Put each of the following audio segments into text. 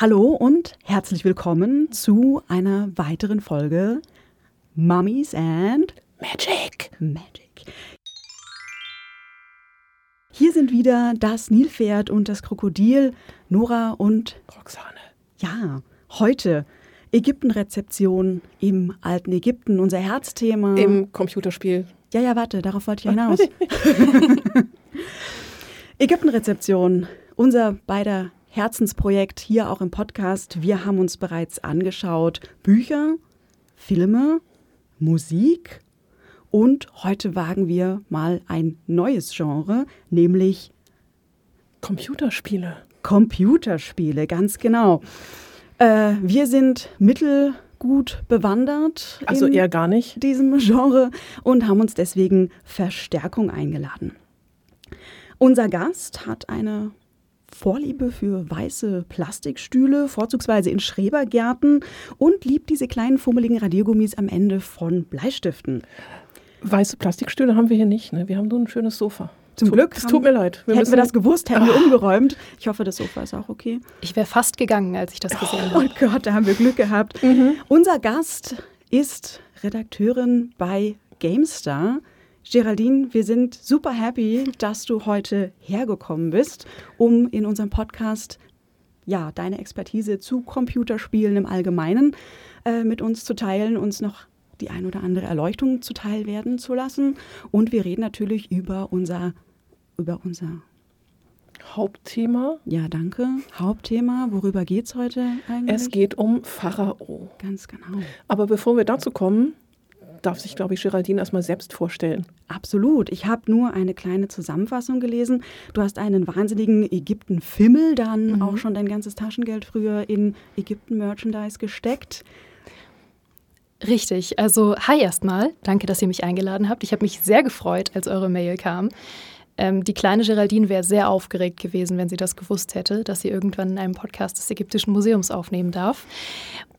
Hallo und herzlich willkommen zu einer weiteren Folge Mummies and Magic. Magic. Hier sind wieder das Nilpferd und das Krokodil, Nora und Roxane. ja, heute Ägyptenrezeption im alten Ägypten, unser Herzthema. Im Computerspiel. ja, ja, warte, darauf wollte ich hinaus. Ägyptenrezeption, unser beider Herzensprojekt hier auch im Podcast. Wir haben uns bereits angeschaut Bücher, Filme, Musik und heute wagen wir mal ein neues Genre, nämlich Computerspiele. Computerspiele, ganz genau. Äh, wir sind mittelgut bewandert Also in eher gar nicht. diesem Genre und haben uns deswegen Verstärkung eingeladen. Unser Gast hat eine Vorliebe für weiße Plastikstühle, vorzugsweise in Schrebergärten und liebt diese kleinen fummeligen Radiergummis am Ende von Bleistiften. Weiße Plastikstühle haben wir hier nicht. Ne? Wir haben nur ein schönes Sofa. Zum Glück. Es tut mir leid. Wir hätten wir das gewusst, hätten wir umgeräumt. Ich hoffe, das Sofa ist auch okay. Ich wäre fast gegangen, als ich das gesehen Oh habe. Gott, da haben wir Glück gehabt. Unser Gast ist Redakteurin bei GameStar. Geraldine, wir sind super happy, dass du heute hergekommen bist, um in unserem Podcast ja, deine Expertise zu Computerspielen im Allgemeinen äh, mit uns zu teilen, uns noch die ein oder andere Erleuchtung zuteil werden zu lassen. Und wir reden natürlich über unser, über unser, Hauptthema. ja, danke, Hauptthema. Worüber geht es heute eigentlich? Es geht um Pharao. Ganz genau. Aber bevor wir dazu kommen, darf sich, glaube ich, Geraldine erstmal selbst vorstellen. Absolut. Ich habe nur eine kleine Zusammenfassung gelesen. Du hast einen wahnsinnigen Ägypten-Fimmel, dann auch schon dein ganzes Taschengeld früher in Ägypten-Merchandise gesteckt. Richtig, also hi erstmal. Danke, dass ihr mich eingeladen habt. Ich habe mich sehr gefreut, als eure Mail kam. Ähm, die kleine Geraldine wäre sehr aufgeregt gewesen, wenn sie das gewusst hätte, dass sie irgendwann in einem Podcast des Ägyptischen Museums aufnehmen darf.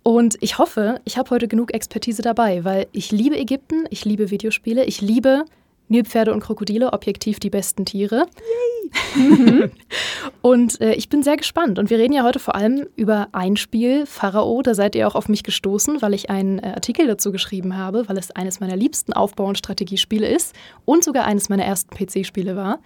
Und ich hoffe, ich habe heute genug Expertise dabei, weil ich liebe Ägypten, ich liebe Videospiele, ich liebe Nilpferde und Krokodile, objektiv die besten Tiere. Und äh, ich bin sehr gespannt. Und wir reden ja heute vor allem über ein Spiel, Pharao. Da seid ihr auch auf mich gestoßen, weil ich einen äh, Artikel dazu geschrieben habe, weil es eines meiner liebsten Aufbau- und Strategiespiele ist und sogar eines meiner ersten PC-Spiele war.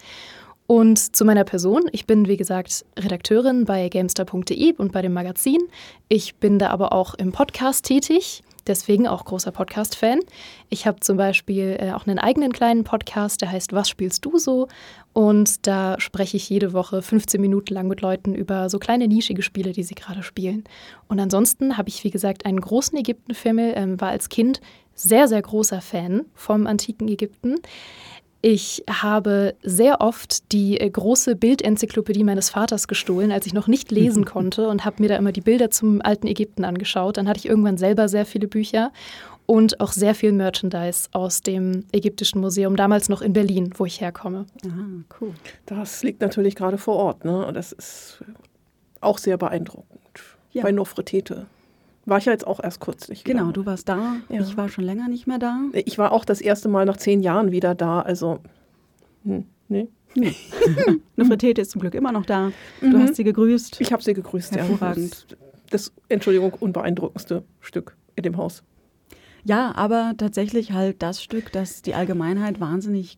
Und zu meiner Person. Ich bin, wie gesagt, Redakteurin bei gamestar.de und bei dem Magazin. Ich bin da aber auch im Podcast tätig. Deswegen auch großer Podcast-Fan. Ich habe zum Beispiel äh, auch einen eigenen kleinen Podcast, der heißt Was spielst du so? Und da spreche ich jede Woche 15 Minuten lang mit Leuten über so kleine nischige Spiele, die sie gerade spielen. Und ansonsten habe ich, wie gesagt, einen großen Ägypten-Film, ähm, war als Kind sehr, sehr großer Fan vom antiken Ägypten. Ich habe sehr oft die äh, große Bildenzyklopädie meines Vaters gestohlen, als ich noch nicht lesen konnte und habe mir da immer die Bilder zum alten Ägypten angeschaut. Dann hatte ich irgendwann selber sehr viele Bücher und auch sehr viel Merchandise aus dem Ägyptischen Museum, damals noch in Berlin, wo ich herkomme. Ah, cool. Das liegt natürlich gerade vor Ort. Ne? Und das ist auch sehr beeindruckend. Ja. Bei Nofretete. War ich ja jetzt auch erst kürzlich. wieder. Genau, du warst da. Ja. Ich war schon länger nicht mehr da. Ich war auch das erste Mal nach zehn Jahren wieder da. Also, hm, nee. Nofretete ist zum Glück immer noch da. Du hast sie gegrüßt. Ich habe sie gegrüßt. Hervorragend. Ja. Das, Entschuldigung, unbeeindruckendste Stück in dem Haus. Ja, aber tatsächlich halt das Stück, das die Allgemeinheit wahnsinnig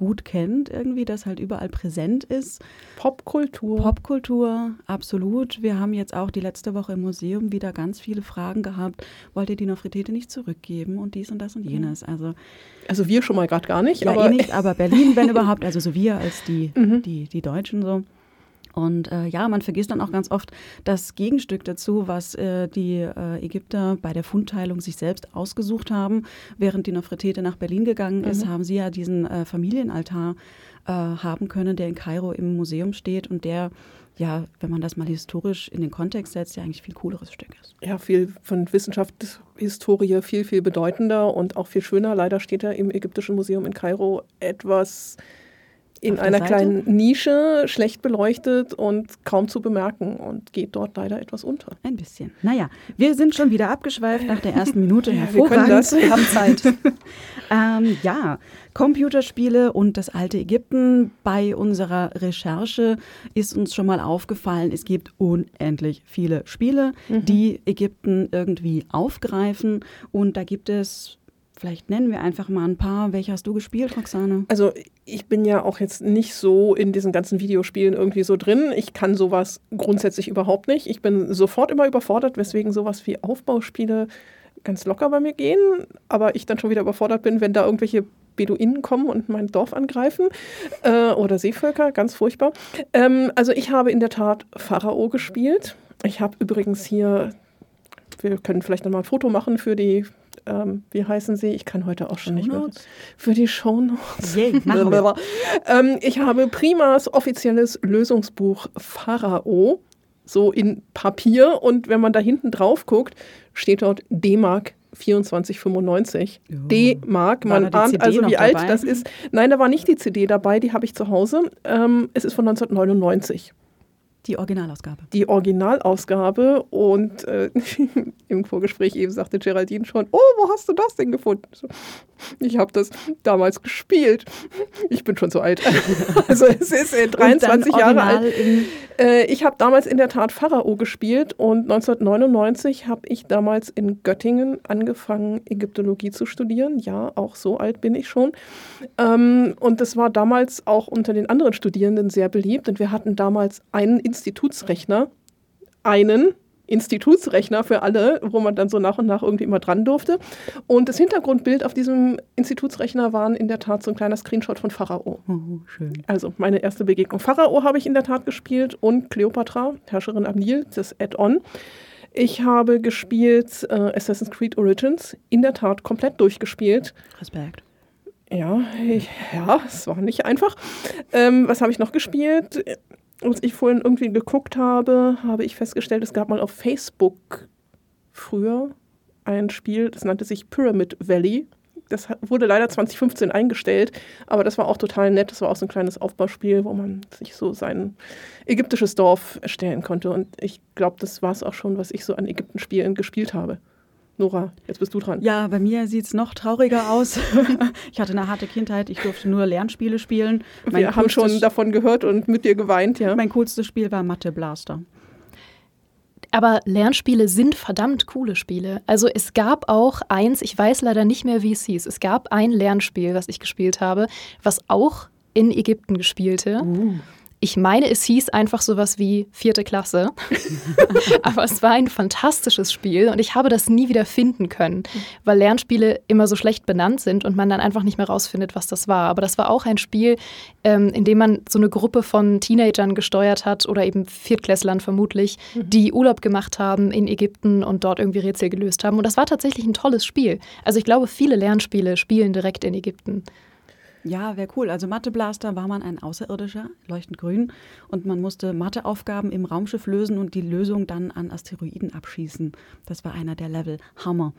gut kennt, irgendwie, das halt überall präsent ist. Popkultur. Popkultur, absolut. Wir haben jetzt auch die letzte Woche im Museum wieder ganz viele Fragen gehabt. Wollt ihr die Nofretete nicht zurückgeben und dies und das und jenes? Also, Also wir schon mal gerade gar nicht. ja, aber eh nicht, aber Berlin, wenn überhaupt, also so wir als die, die, die Deutschen so. Und äh, ja, man vergisst dann auch ganz oft das Gegenstück dazu, was äh, die äh, Ägypter bei der Fundteilung sich selbst ausgesucht haben. Während die Nofretete nach Berlin gegangen ist, haben sie ja diesen äh, Familienaltar äh, haben können, der in Kairo im Museum steht und der, ja, wenn man das mal historisch in den Kontext setzt, ja eigentlich viel cooleres Stück ist. ja, viel von Wissenschaftshistorie viel, viel bedeutender und auch viel schöner. Leider steht er im Ägyptischen Museum in Kairo etwas in einer Seite? kleinen Nische, schlecht beleuchtet und kaum zu bemerken und geht dort leider etwas unter. Ein bisschen. Naja, wir sind schon wieder abgeschweift nach der ersten Minute. Ja, wir können Hervorragend. das. Wir haben Zeit. Ähm, ja, Computerspiele und das alte Ägypten. Bei unserer Recherche ist uns schon mal aufgefallen, es gibt unendlich viele Spiele, die Ägypten irgendwie aufgreifen. Und da gibt es, vielleicht nennen wir einfach mal ein paar. Welche hast du gespielt, Roxane? Also ich bin ja auch jetzt nicht so in diesen ganzen Videospielen irgendwie so drin. Ich kann sowas grundsätzlich überhaupt nicht. Ich bin sofort immer überfordert, weswegen sowas wie Aufbauspiele ganz locker bei mir gehen, aber ich dann schon wieder überfordert bin, wenn da irgendwelche Beduinen kommen und mein Dorf angreifen äh, oder Seevölker, ganz furchtbar. Ähm, also ich habe in der Tat Pharao gespielt. Ich habe übrigens hier, wir können vielleicht noch mal ein Foto machen für die, ähm, wie heißen sie? Ich kann heute auch schon nicht mehr. Shownotes? Für die Shownotes. Yay, machen wir. ähm, ich habe Primas offizielles Lösungsbuch Pharao, so in Papier. Und wenn man da hinten drauf guckt, steht dort D-Mark 24,95. Ja. D-Mark, man ahnt also, wie alt dabei? das ist. Nein, da war nicht die CD dabei, die habe ich zu Hause. Ähm, es ist von 1999 Die Originalausgabe. die Originalausgabe und äh, im Vorgespräch eben sagte Geraldine schon, oh, wo hast du das denn gefunden? Ich habe das damals gespielt. Ich bin schon so alt. Also es ist äh, 23 Und dann Jahre alt. Äh, ich habe damals in der Tat Pharao gespielt und 1999 habe ich damals in Göttingen angefangen, Ägyptologie zu studieren. Ja, auch so alt bin ich schon. Ähm, und das war damals auch unter den anderen Studierenden sehr beliebt. Und wir hatten damals einen Institutsrechner, einen Institutsrechner für alle, wo man dann so nach und nach irgendwie immer dran durfte. Und das Hintergrundbild auf diesem Institutsrechner waren in der Tat so ein kleiner Screenshot von Pharao. Oh, schön. Also meine erste Begegnung. Pharao habe ich in der Tat gespielt und Cleopatra, Herrscherin am Nil, das Add-on. Ich habe gespielt äh, Assassin's Creed Origins, in der Tat komplett durchgespielt. Respekt. Ja, ich, ja, es war nicht einfach. Ähm, was habe ich noch gespielt? Als ich vorhin irgendwie geguckt habe, habe ich festgestellt, es gab mal auf Facebook früher ein Spiel, das nannte sich Pyramid Valley. Das wurde leider 2015 eingestellt, aber das war auch total nett. Das war auch so ein kleines Aufbauspiel, wo man sich so sein ägyptisches Dorf erstellen konnte. Und ich glaube, das war es auch schon, was ich so an Ägypten-Spielen gespielt habe. Nora, jetzt bist du dran. Ja, bei mir sieht es noch trauriger aus. ich hatte eine harte Kindheit. Ich durfte nur Lernspiele spielen. Mein Wir haben schon davon gehört und mit dir geweint, ja. Mein coolstes Spiel war Mathe Blaster. Aber Lernspiele sind verdammt coole Spiele. Also es gab auch eins, ich weiß leider nicht mehr, wie es hieß. Es gab ein Lernspiel, was ich gespielt habe, was auch in Ägypten gespielte. Ich meine, es hieß einfach sowas wie vierte Klasse. Aber es war ein fantastisches Spiel und ich habe das nie wieder finden können, weil Lernspiele immer so schlecht benannt sind und man dann einfach nicht mehr rausfindet, was das war. Aber das war auch ein Spiel, ähm, in dem man so eine Gruppe von Teenagern gesteuert hat oder eben Viertklässlern vermutlich, die Urlaub gemacht haben in Ägypten und dort irgendwie Rätsel gelöst haben. Und das war tatsächlich ein tolles Spiel. Also ich glaube, viele Lernspiele spielen direkt in Ägypten. Ja, wäre cool. Also Mathe Blaster war man ein Außerirdischer, leuchtend grün. Und man musste Matheaufgaben im Raumschiff lösen und die Lösung dann an Asteroiden abschießen. Das war einer der Level. Hammer.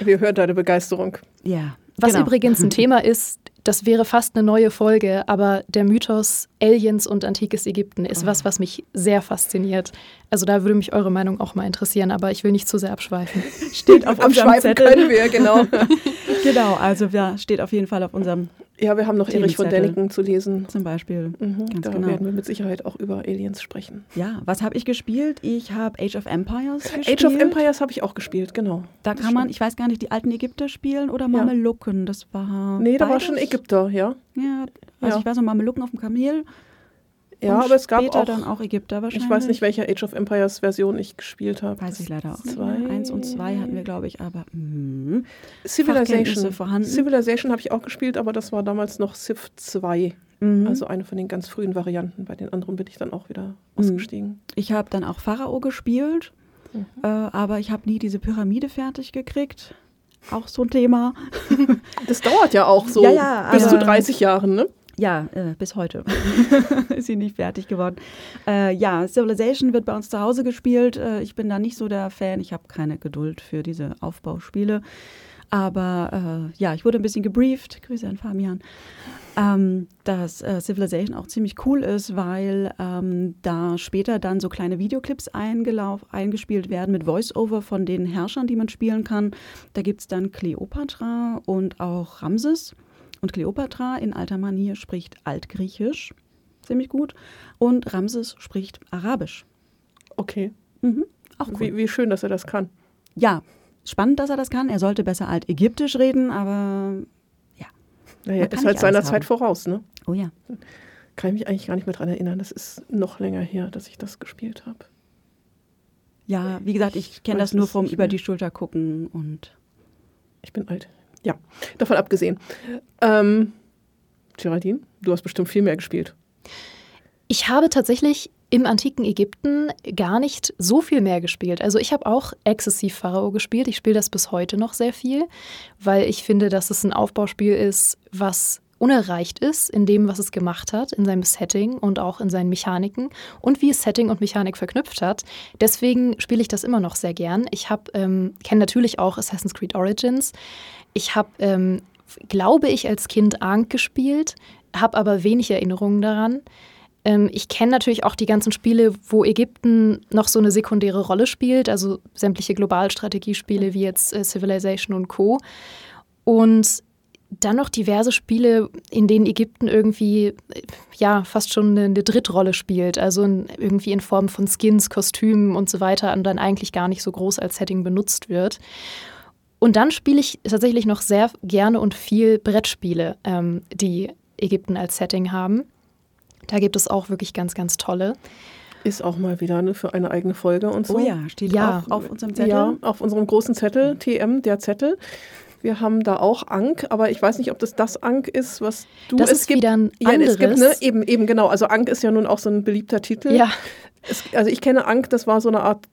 Wir hören deine Begeisterung. Ja. Was genau. übrigens ein Thema ist, das wäre fast eine neue Folge, aber der Mythos Aliens und antikes Ägypten ist was, was mich sehr fasziniert. Also da würde mich eure Meinung auch mal interessieren, aber ich will nicht zu sehr abschweifen. steht auf unserem Abschweifen Zettel. können wir, genau. Genau, also ja, steht auf jeden Fall auf unserem ja, wir haben noch Erich von. Däniken zu lesen. zum Beispiel. Mhm, Ganz da genau. werden wir mit Sicherheit auch über Aliens sprechen. Ja, was habe ich gespielt? Ich habe Age of Empires gespielt. Age of Empires habe ich auch gespielt, genau. Da Das kann man, stimmt. ich weiß gar nicht, die alten Ägypter spielen oder Mamelucken. Das war. Nee, da war beides? schon Ägypter, ja. Ja, also Ja. ich weiß noch Mamelucken auf dem Kamel. Ja, und aber es gab auch, dann auch Ägypter wahrscheinlich. ich weiß nicht, welche Age of Empires Version ich gespielt habe. Weiß ich leider auch. Zwei. Eins und zwei hatten wir, glaube ich, aber. mm. Civilization. Vorhanden. Civilization habe ich auch gespielt, aber das war damals noch Civ 2. Mhm. Also eine von den ganz frühen Varianten. Bei den anderen bin ich dann auch wieder Mhm. ausgestiegen. Ich habe dann auch Pharao gespielt, Mhm. äh, aber ich habe nie diese Pyramide fertig gekriegt. Auch so ein Thema. Das dauert ja auch so Ja, ja, bis zu aber- 30 Jahren, ne? Ja, äh, bis heute ist sie nicht fertig geworden. Äh, ja, Civilization wird bei uns zu Hause gespielt. Äh, ich bin da nicht so der Fan. Ich habe keine Geduld für diese Aufbauspiele. Aber äh, ja, ich wurde ein bisschen gebrieft. Grüße an Fabian. Ähm, dass äh, Civilization auch ziemlich cool ist, weil ähm, da später dann so kleine Videoclips eingespielt werden mit Voice-Over von den Herrschern, die man spielen kann. Da gibt es dann Kleopatra und auch Ramses. Und Kleopatra in alter Manier spricht Altgriechisch ziemlich gut und Ramses spricht Arabisch. Okay. Mhm, auch cool. Wie, wie schön, dass er das kann. Ja, spannend, dass er das kann. Er sollte besser Altägyptisch reden, aber ja. Naja, ist halt seiner Zeit voraus, ne? Oh ja. Kann ich mich eigentlich gar nicht mehr dran erinnern. Das ist noch länger her, dass ich das gespielt habe. Ja, wie gesagt, ich kenne das nur vom über die Schulter gucken und Ich bin alt. Ja, davon abgesehen. Ähm, Geraldine, du hast bestimmt viel mehr gespielt. Ich habe tatsächlich im antiken Ägypten gar nicht so viel mehr gespielt. Also ich habe auch exzessiv Pharao gespielt. Ich spiele das bis heute noch sehr viel, weil ich finde, dass es ein Aufbauspiel ist, was unerreicht ist in dem, was es gemacht hat, in seinem Setting und auch in seinen Mechaniken und wie es Setting und Mechanik verknüpft hat. Deswegen spiele ich das immer noch sehr gern. Ich habe ähm, kenne natürlich auch Assassin's Creed Origins. Ich habe, ähm, glaube ich, als Kind Ankh gespielt, habe aber wenig Erinnerungen daran. Ähm, ich kenne natürlich auch die ganzen Spiele, wo Ägypten noch so eine sekundäre Rolle spielt, also sämtliche Globalstrategiespiele wie jetzt äh, Civilization und Co. Und dann noch diverse Spiele, in denen Ägypten irgendwie ja fast schon eine, eine Drittrolle spielt, also in, irgendwie in Form von Skins, Kostümen und so weiter und dann eigentlich gar nicht so groß als Setting benutzt wird. Und dann spiele ich tatsächlich noch sehr gerne und viel Brettspiele, ähm, die Ägypten als Setting haben. Da gibt es auch wirklich ganz, ganz tolle. Ist auch mal wieder ne, für eine eigene Folge und so. oh ja, steht Ja. auch auf unserem Zettel. Ja, auf unserem großen Zettel, TM, der Zettel. Wir haben da auch Ank, aber ich weiß nicht, ob das das Ank ist, was du Das es ist gibt. wieder ein ja, es gibt, ne? anderes. Eben, eben, genau. Also Ank ist ja nun auch so ein beliebter Titel. Ja, Es, also ich kenne Ank, das war so eine Art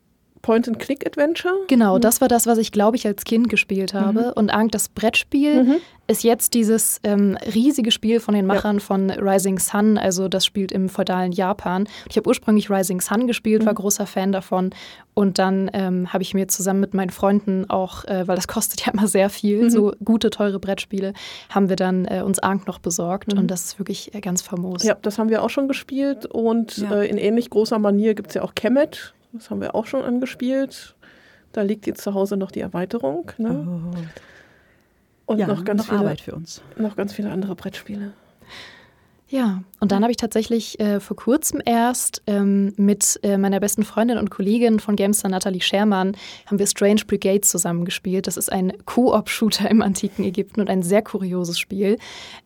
Point-and-Click-Adventure. genau, das war das, was ich, glaube ich, als Kind gespielt habe. Und Ankh, das Brettspiel, Mhm. ist jetzt dieses ähm, riesige Spiel von den Machern von Rising Sun, also das spielt im feudalen Japan. Ich habe ursprünglich Rising Sun gespielt, war großer Fan davon. Und dann ähm, habe ich mir zusammen mit meinen Freunden auch, äh, weil das kostet ja immer sehr viel, so gute, teure Brettspiele, haben wir dann äh, uns Ankh noch besorgt. Und das ist wirklich äh, ganz famos. Ja, das haben wir auch schon gespielt. Und Ja. äh, in ähnlich großer Manier gibt es ja auch Kemet. Das haben wir auch schon angespielt. Da liegt jetzt zu Hause noch die Erweiterung. Ne? Oh. Und ja, noch, ganz noch viele, Arbeit für uns. noch ganz viele andere Brettspiele. Ja, und dann habe ich tatsächlich äh, vor kurzem erst ähm, mit äh, meiner besten Freundin und Kollegin von Gamester, Nathalie Schermann, haben wir Strange Brigade zusammengespielt. Das ist ein Koop-Shooter im antiken Ägypten und ein sehr kurioses Spiel.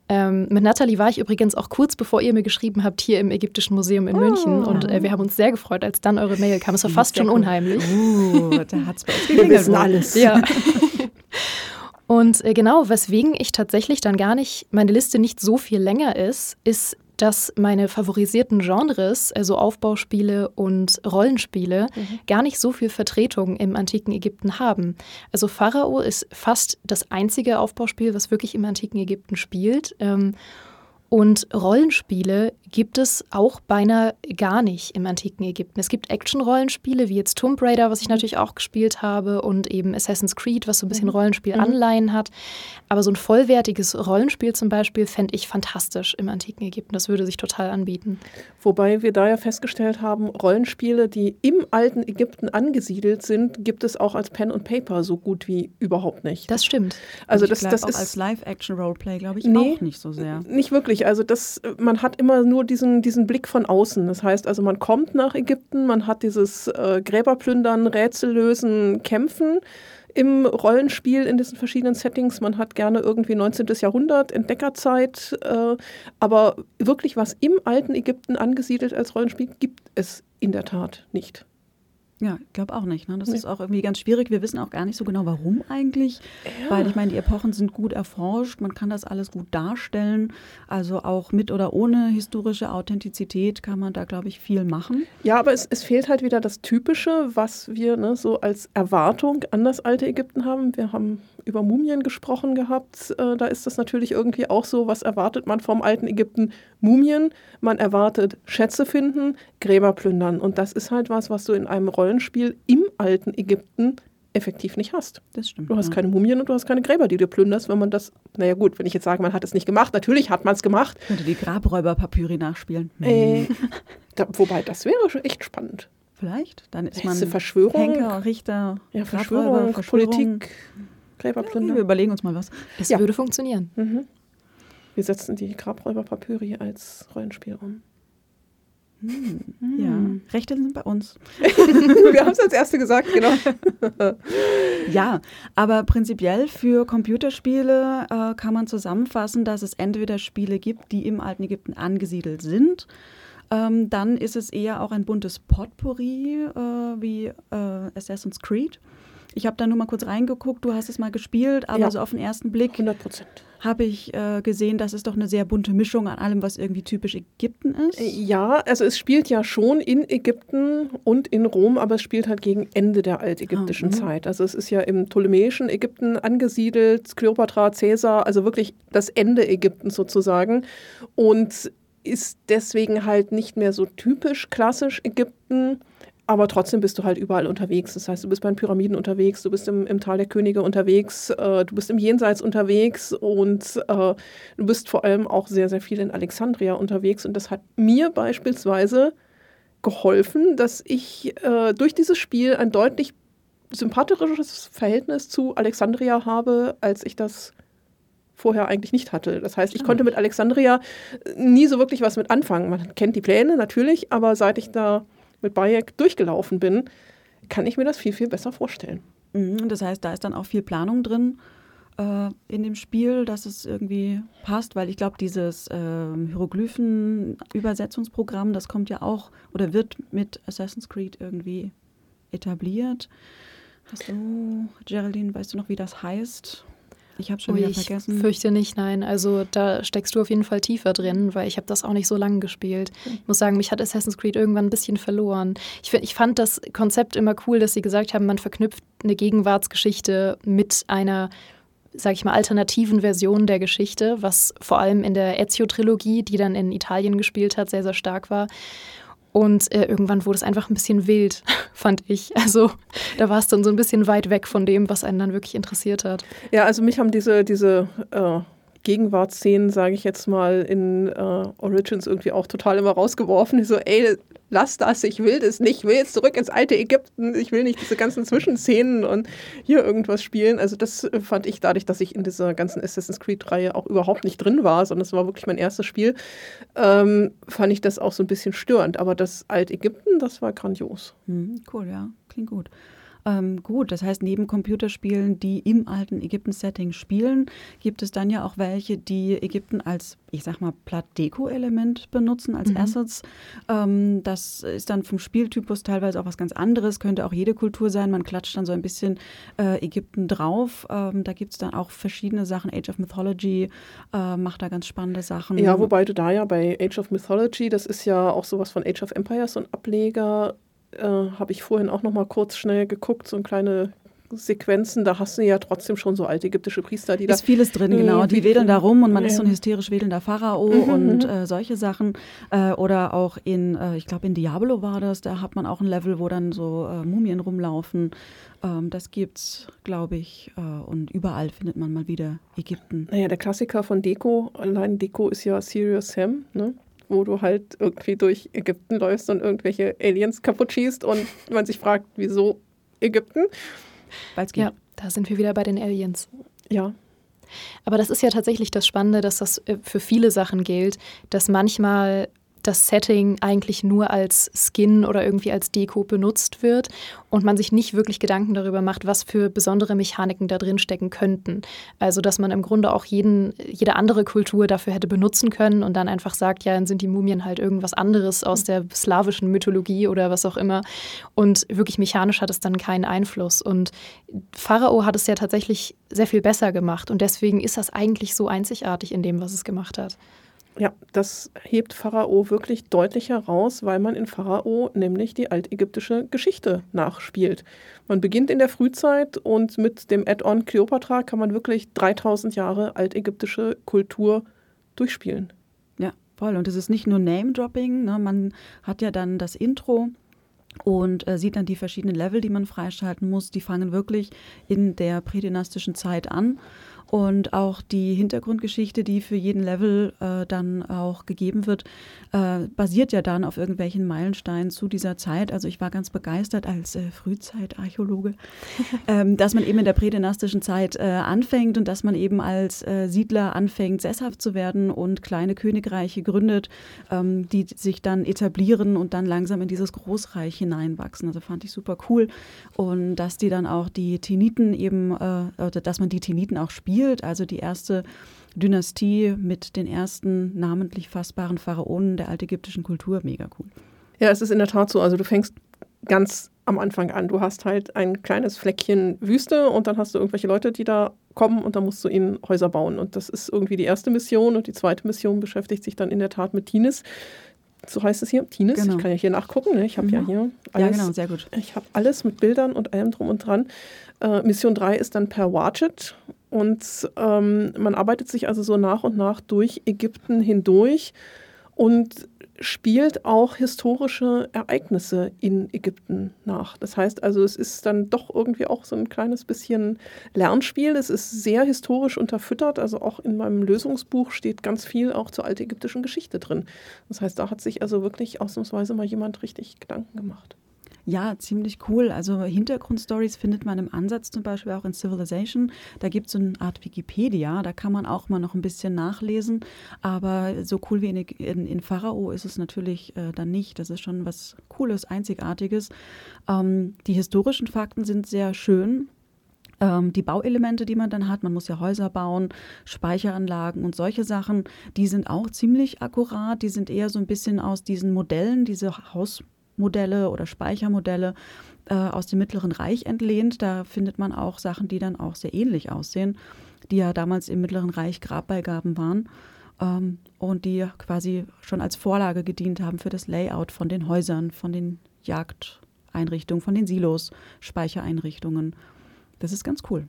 Ähm, mit Nathalie war ich übrigens auch kurz bevor ihr mir geschrieben habt, hier im Ägyptischen Museum in München. Und äh, wir haben uns sehr gefreut, als dann eure Mail kam. Es war fast schon unheimlich. Uh, da hat es bei uns Wir wissen alles. Ja. Und äh, genau, weswegen ich tatsächlich dann gar nicht, meine Liste nicht so viel länger ist, ist, dass meine favorisierten Genres, also Aufbauspiele und Rollenspiele, gar nicht so viel Vertretung im antiken Ägypten haben. Also Pharao ist fast das einzige Aufbauspiel, was wirklich im antiken Ägypten spielt. Ähm, und Rollenspiele gibt es auch beinahe gar nicht im antiken Ägypten. Es gibt Action-Rollenspiele, wie jetzt Tomb Raider, was ich natürlich auch gespielt habe, und eben Assassin's Creed, was so ein bisschen Rollenspiel-Anleihen hat. Aber so ein vollwertiges Rollenspiel zum Beispiel fände ich fantastisch im antiken Ägypten. Das würde sich total anbieten. Wobei wir da ja festgestellt haben, Rollenspiele, die im alten Ägypten angesiedelt sind, gibt es auch als Pen und Paper so gut wie überhaupt nicht. Das stimmt. also das, glaub, das auch ist als Live-Action-Roleplay, glaube ich, Nee. auch nicht so sehr. nicht wirklich. Also das, man hat immer nur diesen, diesen Blick von außen. Das heißt also, man kommt nach Ägypten, man hat dieses äh, Gräberplündern, Rätsellösen, Kämpfen im Rollenspiel in diesen verschiedenen Settings. Man hat gerne irgendwie 19. Jahrhundert, Entdeckerzeit. Äh, aber wirklich was im alten Ägypten angesiedelt als Rollenspiel gibt es in der Tat nicht. Ja, ich glaube auch nicht. Ne? Das ist auch irgendwie ganz schwierig. Wir wissen auch gar nicht so genau, warum eigentlich. Weil ich meine, die Epochen sind gut erforscht, man kann das alles gut darstellen. Also auch mit oder ohne historische Authentizität kann man da, glaube ich, viel machen. Ja, aber es, es fehlt halt wieder das Typische, was wir ne, so als Erwartung an das alte Ägypten haben. Wir haben über Mumien gesprochen gehabt. Äh, da ist das natürlich irgendwie auch so, was erwartet man vom alten Ägypten? Mumien. Man erwartet Schätze finden, Gräber plündern. Und das ist halt was, was du in einem Rollenspiel im alten Ägypten effektiv nicht hast. Das stimmt. Du hast ja. keine Mumien und du hast keine Gräber, die du plünderst, wenn man das, naja gut, wenn ich jetzt sage, man hat es nicht gemacht, natürlich hat man es gemacht. Könnte die Grabräuber-Papyri nachspielen. Äh, da, wobei, das wäre schon echt spannend. Vielleicht. Dann ist man Verschwörung. Henker, Richter, Ja, Grabräuber, Verschwörung, Politik, Wir Gräberplünder. überlegen uns mal was. Es Ja. würde funktionieren. Mhm. Wir setzen die Grabräuber-Papyri als Rollenspiel um. Ja, Rechte sind bei uns. Wir haben es als Erste gesagt, genau. Ja, aber prinzipiell für Computerspiele äh, kann man zusammenfassen, dass es entweder Spiele gibt, die im alten Ägypten angesiedelt sind. Ähm, dann ist es eher auch ein buntes Potpourri äh, wie äh, Assassin's Creed. Ich habe da nur mal kurz reingeguckt, du hast es mal gespielt, aber Ja. so auf den ersten Blick 100 Prozent. habe ich äh, gesehen, dass es doch eine sehr bunte Mischung an allem, was irgendwie typisch Ägypten ist. Ja, also es spielt ja schon in Ägypten und in Rom, aber es spielt halt gegen Ende der altägyptischen Ah, mhm. Zeit. Also es ist ja im ptolemäischen Ägypten angesiedelt, Kleopatra, Caesar, also wirklich das Ende Ägyptens sozusagen. Und ist deswegen halt nicht mehr so typisch klassisch Ägypten. Aber trotzdem bist du halt überall unterwegs. Das heißt, du bist bei den Pyramiden unterwegs, du bist im, im Tal der Könige unterwegs, äh, du bist im Jenseits unterwegs und äh, du bist vor allem auch sehr, sehr viel in Alexandria unterwegs. Und das hat mir beispielsweise geholfen, dass ich äh, durch dieses Spiel ein deutlich sympathischeres Verhältnis zu Alexandria habe, als ich das vorher eigentlich nicht hatte. Das heißt, ich Ah. konnte mit Alexandria nie so wirklich was mit anfangen. Man kennt die Pläne natürlich, aber seit ich da mit Bayek durchgelaufen bin, kann ich mir das viel, viel besser vorstellen. Mhm, Das heißt, da ist dann auch viel Planung drin äh, in dem Spiel, dass es irgendwie passt, weil ich glaube, dieses ähm, Hieroglyphen-Übersetzungsprogramm, das kommt ja auch oder wird mit Assassin's Creed irgendwie etabliert. Hast du, Geraldine, weißt du noch, wie das heißt? Ich habe schon Ui, wieder ich vergessen. fürchte nicht, nein. Also da steckst du auf jeden Fall tiefer drin, weil ich habe das auch nicht so lange gespielt. Ich muss sagen, mich hat Assassin's Creed irgendwann ein bisschen verloren. Ich, ich fand das Konzept immer cool, dass sie gesagt haben, man verknüpft eine Gegenwartsgeschichte mit einer sage ich mal, alternativen Version der Geschichte, was vor allem in der Ezio-Trilogie, die dann in Italien gespielt hat, sehr, sehr stark war. Und äh, irgendwann wurde es einfach ein bisschen wild, fand ich. Also da war es dann so ein bisschen weit weg von dem, was einen dann wirklich interessiert hat. Ja, also mich haben diese, diese äh, Gegenwartsszenen, sage ich jetzt mal, in äh, Origins irgendwie auch total immer rausgeworfen. So, ey, lass das, ich will das nicht, ich will jetzt zurück ins alte Ägypten, ich will nicht diese ganzen Zwischenszenen und hier irgendwas spielen. Also das äh, fand ich dadurch, dass ich in dieser ganzen Assassin's Creed-Reihe auch überhaupt nicht drin war, sondern es war wirklich mein erstes Spiel, ähm, fand ich das auch so ein bisschen störend. Aber das Altägypten, das war grandios. Hm, cool, ja, klingt gut. Ähm, gut, das heißt, neben Computerspielen, die im alten Ägypten-Setting spielen, gibt es dann ja auch welche, die Ägypten als, ich sag mal, Platt-Deko-Element benutzen, als Mhm. Assets. Ähm, das ist dann vom Spieltypus teilweise auch was ganz anderes, könnte auch jede Kultur sein. Man klatscht dann so ein bisschen äh, Ägypten drauf. Ähm, da gibt es dann auch verschiedene Sachen. Age of Mythology äh, macht da ganz spannende Sachen. Ja, wobei du da ja bei Age of Mythology, das ist ja auch sowas von Age of Empires, so ein Ableger, äh, habe ich vorhin auch noch mal kurz schnell geguckt, so ein kleine Sequenzen, da hast du ja trotzdem schon so alte ägyptische Priester, die da ist vieles drin, genau. Mhm. Die wedeln da rum und man ist so ein Ja. hysterisch wedelnder Pharao Mhm, und mhm. äh, solche Sachen. Äh, oder auch in, äh, ich glaube in Diablo war das, da hat man auch ein Level, wo dann so äh, Mumien rumlaufen. Ähm, das gibt's, glaube ich. Äh, und überall findet man mal wieder Ägypten. Naja, der Klassiker von Deko, allein Deko ist ja Serious Sam, ne? Wo du halt irgendwie durch Ägypten läufst und irgendwelche Aliens kaputt schießt und man sich fragt, wieso Ägypten? Weil's geht. Ja, da sind wir wieder bei den Aliens. Ja, Aber das ist ja tatsächlich das Spannende, dass das äh, für viele Sachen gilt, dass manchmal das Setting eigentlich nur als Skin oder irgendwie als Deko benutzt wird und man sich nicht wirklich Gedanken darüber macht, was für besondere Mechaniken da drin stecken könnten. Also, dass man im Grunde auch jeden, jede andere Kultur dafür hätte benutzen können und dann einfach sagt, ja, dann sind die Mumien halt irgendwas anderes aus der slawischen Mythologie oder was auch immer. Und wirklich mechanisch hat es dann keinen Einfluss. Und Pharao hat es ja tatsächlich sehr viel besser gemacht und deswegen ist das eigentlich so einzigartig in dem, was es gemacht hat. Ja, das hebt Pharao wirklich deutlich heraus, weil man in Pharao nämlich die altägyptische Geschichte nachspielt. Man beginnt in der Frühzeit und mit dem Add-on Kleopatra kann man wirklich 3000 Jahre altägyptische Kultur durchspielen. Ja, voll. Und es ist nicht nur Name-Dropping. Ne? Man hat ja dann das Intro und äh, sieht dann die verschiedenen Level, die man freischalten muss. Die fangen wirklich in der prädynastischen Zeit an und auch die Hintergrundgeschichte, die für jeden Level äh, dann auch gegeben wird, äh, basiert ja dann auf irgendwelchen Meilensteinen zu dieser Zeit. Also ich war ganz begeistert als äh, Frühzeitarchäologe, ähm, dass man eben in der prädynastischen Zeit äh, anfängt und dass man eben als äh, Siedler anfängt, sesshaft zu werden und kleine Königreiche gründet, ähm, die sich dann etablieren und dann langsam in dieses Großreich hineinwachsen. Also fand ich super cool. Und dass die dann auch die Teniten eben, äh, oder dass man die Teniten auch spielt, also die erste Dynastie mit den ersten namentlich fassbaren Pharaonen der altägyptischen Kultur. Mega cool. Ja, es ist in der Tat so. Also du fängst ganz am Anfang an. Du hast halt ein kleines Fleckchen Wüste und dann hast du irgendwelche Leute, die da kommen und dann musst du ihnen Häuser bauen. Und das ist irgendwie die erste Mission und die zweite Mission beschäftigt sich dann in der Tat mit Tinis. So heißt es hier, Tinis. Genau. Ich kann ja hier nachgucken. Ne? Ich habe mhm. ja hier alles. Ja, genau, sehr gut. Ich habe alles mit Bildern und allem drum und dran. Äh, Mission 3 ist dann per Watchet und ähm, man arbeitet sich also so nach und nach durch Ägypten hindurch und spielt auch historische Ereignisse in Ägypten nach. Das heißt also, es ist dann doch irgendwie auch so ein kleines bisschen Lernspiel. Es ist sehr historisch unterfüttert. Also auch in meinem Lösungsbuch steht ganz viel auch zur altägyptischen Geschichte drin. Das heißt, da hat sich also wirklich ausnahmsweise mal jemand richtig Gedanken gemacht. Ja, ziemlich cool. Also Hintergrundstories findet man im Ansatz zum Beispiel auch in Civilization. Da gibt es eine Art Wikipedia, da kann man auch mal noch ein bisschen nachlesen. Aber so cool wie in, in, in Pharao ist es natürlich äh, dann nicht. Das ist schon was Cooles, Einzigartiges. Ähm, die historischen Fakten sind sehr schön. Ähm, die Bauelemente, die man dann hat, man muss ja Häuser bauen, Speicheranlagen und solche Sachen, die sind auch ziemlich akkurat. Die sind eher so ein bisschen aus diesen Modellen, diese Haus Modelle oder Speichermodelle äh, aus dem Mittleren Reich entlehnt. Da findet man auch Sachen, die dann auch sehr ähnlich aussehen, die ja damals im Mittleren Reich Grabbeigaben waren ähm, und die quasi schon als Vorlage gedient haben für das Layout von den Häusern, von den Jagdeinrichtungen, von den Silos, Speichereinrichtungen. Das ist ganz cool.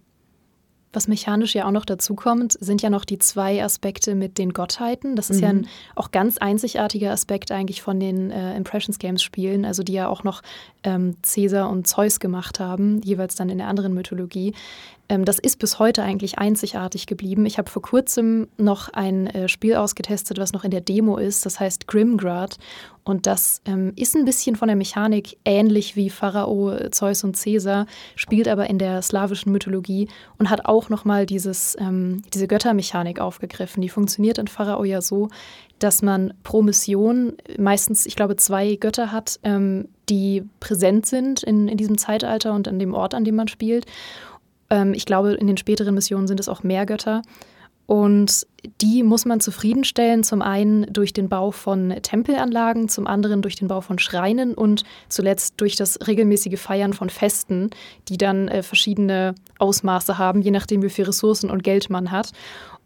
Was mechanisch ja auch noch dazu kommt, sind ja noch die zwei Aspekte mit den Gottheiten. Das ist mhm. ja ein mhm. auch ganz einzigartiger Aspekt eigentlich von den äh, Impressions Games Spielen, also die ja auch noch ähm, Caesar und Zeus gemacht haben, jeweils dann in der anderen Mythologie. Ähm, das ist bis heute eigentlich einzigartig geblieben. Ich habe vor kurzem noch ein äh, Spiel ausgetestet, was noch in der Demo ist. Das heißt Grimgrad. Und das ähm, ist ein bisschen von der Mechanik ähnlich wie Pharao, Zeus und Caesar, spielt aber in der slawischen Mythologie und hat auch nochmal ähm, diese Göttermechanik aufgegriffen. Die funktioniert in Pharao ja so, dass man pro Mission meistens, ich glaube, zwei Götter hat, ähm, die präsent sind in, in diesem Zeitalter und an dem Ort, an dem man spielt. Ähm, ich glaube, in den späteren Missionen sind es auch mehr Götter. Und die muss man zufriedenstellen, zum einen durch den Bau von Tempelanlagen, zum anderen durch den Bau von Schreinen und zuletzt durch das regelmäßige Feiern von Festen, die dann äh, verschiedene Ausmaße haben, je nachdem, wie viel Ressourcen und Geld man hat.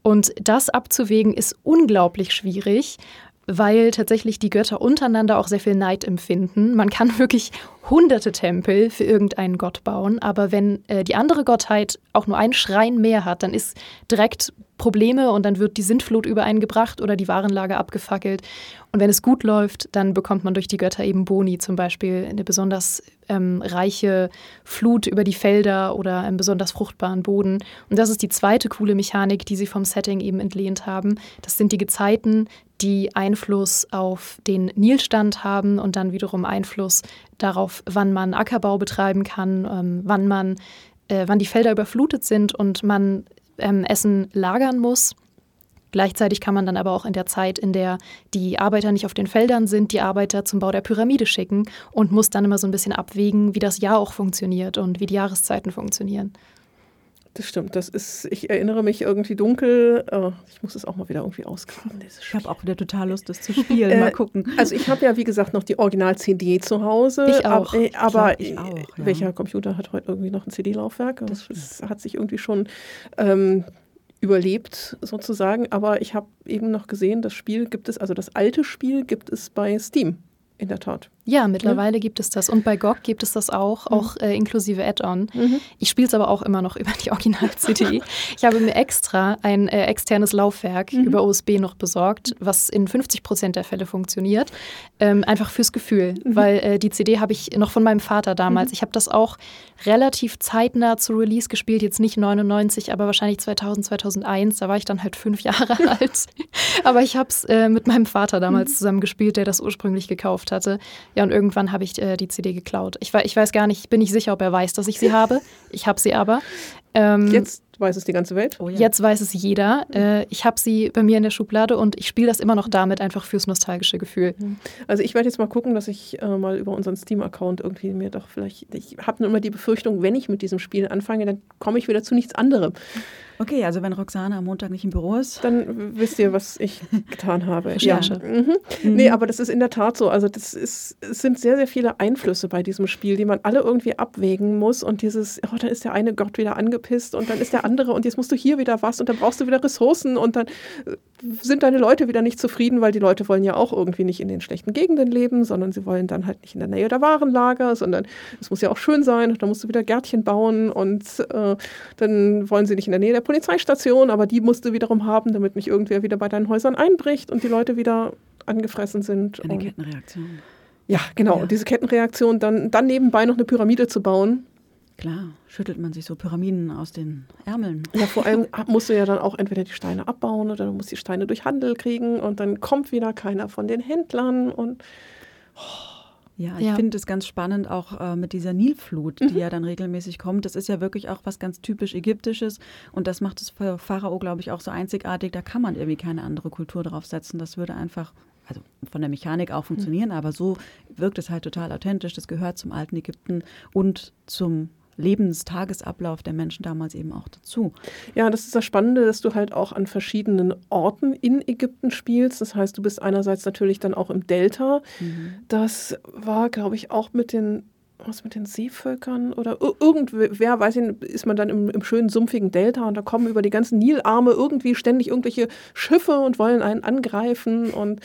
Und das abzuwägen ist unglaublich schwierig, weil tatsächlich die Götter untereinander auch sehr viel Neid empfinden. Man kann wirklich hunderte Tempel für irgendeinen Gott bauen, aber wenn äh, die andere Gottheit auch nur einen Schrein mehr hat, dann ist direkt Probleme und dann wird die Sintflut über einen gebracht oder die Warenlager abgefackelt. Und wenn es gut läuft, dann bekommt man durch die Götter eben Boni, zum Beispiel eine besonders ähm, reiche Flut über die Felder oder einen besonders fruchtbaren Boden. Und das ist die zweite coole Mechanik, die sie vom Setting eben entlehnt haben. Das sind die Gezeiten, die Einfluss auf den Nilstand haben und dann wiederum Einfluss darauf, wann man Ackerbau betreiben kann, ähm, wann man, äh, wann die Felder überflutet sind und man ähm, Essen lagern muss. Gleichzeitig kann man dann aber auch in der Zeit, in der die Arbeiter nicht auf den Feldern sind, die Arbeiter zum Bau der Pyramide schicken und muss dann immer so ein bisschen abwägen, wie das Jahr auch funktioniert und wie die Jahreszeiten funktionieren. Das stimmt. Das ist, ich erinnere mich irgendwie dunkel. Oh, ich muss es auch mal wieder irgendwie ausgraben. Ich habe auch wieder total Lust, das zu spielen. Äh, mal gucken. Also ich habe ja, wie gesagt, noch die Original-CD zu Hause. Ich auch. Äh, aber, ich auch, ja. welcher Computer hat heute irgendwie noch ein CD-Laufwerk? Das, das, hat sich irgendwie schon ähm, überlebt sozusagen. Aber ich habe eben noch gesehen, das Spiel gibt es, also das alte Spiel gibt es bei Steam in der Tat. Ja, mittlerweile ja. gibt es das. Und bei GOG gibt es das auch, mhm. auch äh, inklusive Add-on. Mhm. Ich spiele es aber auch immer noch über die Original-CD. ich habe mir extra ein äh, externes Laufwerk mhm. über USB noch besorgt, was in 50 Prozent der Fälle funktioniert. Ähm, einfach fürs Gefühl, mhm. weil äh, die CD habe ich noch von meinem Vater damals. Mhm. Ich habe das auch relativ zeitnah zu Release gespielt, jetzt nicht 99, aber wahrscheinlich 2000, 2001. Da war ich dann halt fünf Jahre alt. aber ich habe es äh, mit meinem Vater damals mhm. zusammen gespielt, der das ursprünglich gekauft hatte. Ja, und irgendwann habe ich äh, die CD geklaut. Ich, ich weiß gar nicht, bin nicht sicher, ob er weiß, dass ich sie habe. Ich habe sie aber. Ähm, Jetzt weiß es die ganze Welt. Oh, ja. Jetzt weiß es jeder. Äh, ich habe sie bei mir in der Schublade und ich spiele das immer noch damit, einfach fürs nostalgische Gefühl. Mhm. Also ich werde jetzt mal gucken, dass ich äh, mal über unseren Steam-Account irgendwie mir doch vielleicht. Ich habe nur immer die Befürchtung, wenn ich mit diesem Spiel anfange, dann komme ich wieder zu nichts anderem. Okay, also wenn Roxane am Montag nicht im Büro ist. Dann wisst ihr, was ich getan habe. ja. Mhm. Mhm. Nee, aber das ist in der Tat so. Also das ist, es sind sehr, sehr viele Einflüsse bei diesem Spiel, die man alle irgendwie abwägen muss. Und dieses, oh, dann ist der eine Gott wieder angepisst und dann ist der andere und jetzt musst du hier wieder was und dann brauchst du wieder Ressourcen und dann äh, sind deine Leute wieder nicht zufrieden, weil die Leute wollen ja auch irgendwie nicht in den schlechten Gegenden leben, sondern sie wollen dann halt nicht in der Nähe der Warenlager, sondern es muss ja auch schön sein. Dann musst du wieder Gärtchen bauen und äh, dann wollen sie nicht in der Nähe der Polizeistation, aber die musst du wiederum haben, damit nicht irgendwer wieder bei deinen Häusern einbricht und die Leute wieder angefressen sind. Eine Kettenreaktion. Ja, genau. Ja. Diese Kettenreaktion, dann, dann nebenbei noch eine Pyramide zu bauen. Klar, schüttelt man sich so Pyramiden aus den Ärmeln. Ja, vor allem musst du ja dann auch entweder die Steine abbauen oder du musst die Steine durch Handel kriegen und dann kommt wieder keiner von den Händlern und. Oh. Ja, ich ja. finde es ganz spannend auch äh, mit dieser Nilflut, die mhm. ja dann regelmäßig kommt. Das ist ja wirklich auch was ganz typisch Ägyptisches und das macht es für Pharao, glaube ich, auch so einzigartig. Da kann man irgendwie keine andere Kultur drauf setzen. Das würde einfach, also von der Mechanik auch funktionieren, mhm. aber so wirkt es halt total authentisch. Das gehört zum alten Ägypten und zum Lebenstagesablauf der Menschen damals eben auch dazu. Ja, das ist das Spannende, dass du halt auch an verschiedenen Orten in Ägypten spielst. Das heißt, du bist einerseits natürlich dann auch im Delta. Mhm. Das war, glaube ich, auch mit den was mit den Seevölkern oder irgendwer, weiß ich, ist man dann im, im, schönen sumpfigen Delta und da kommen über die ganzen Nilarme irgendwie ständig irgendwelche Schiffe und wollen einen angreifen und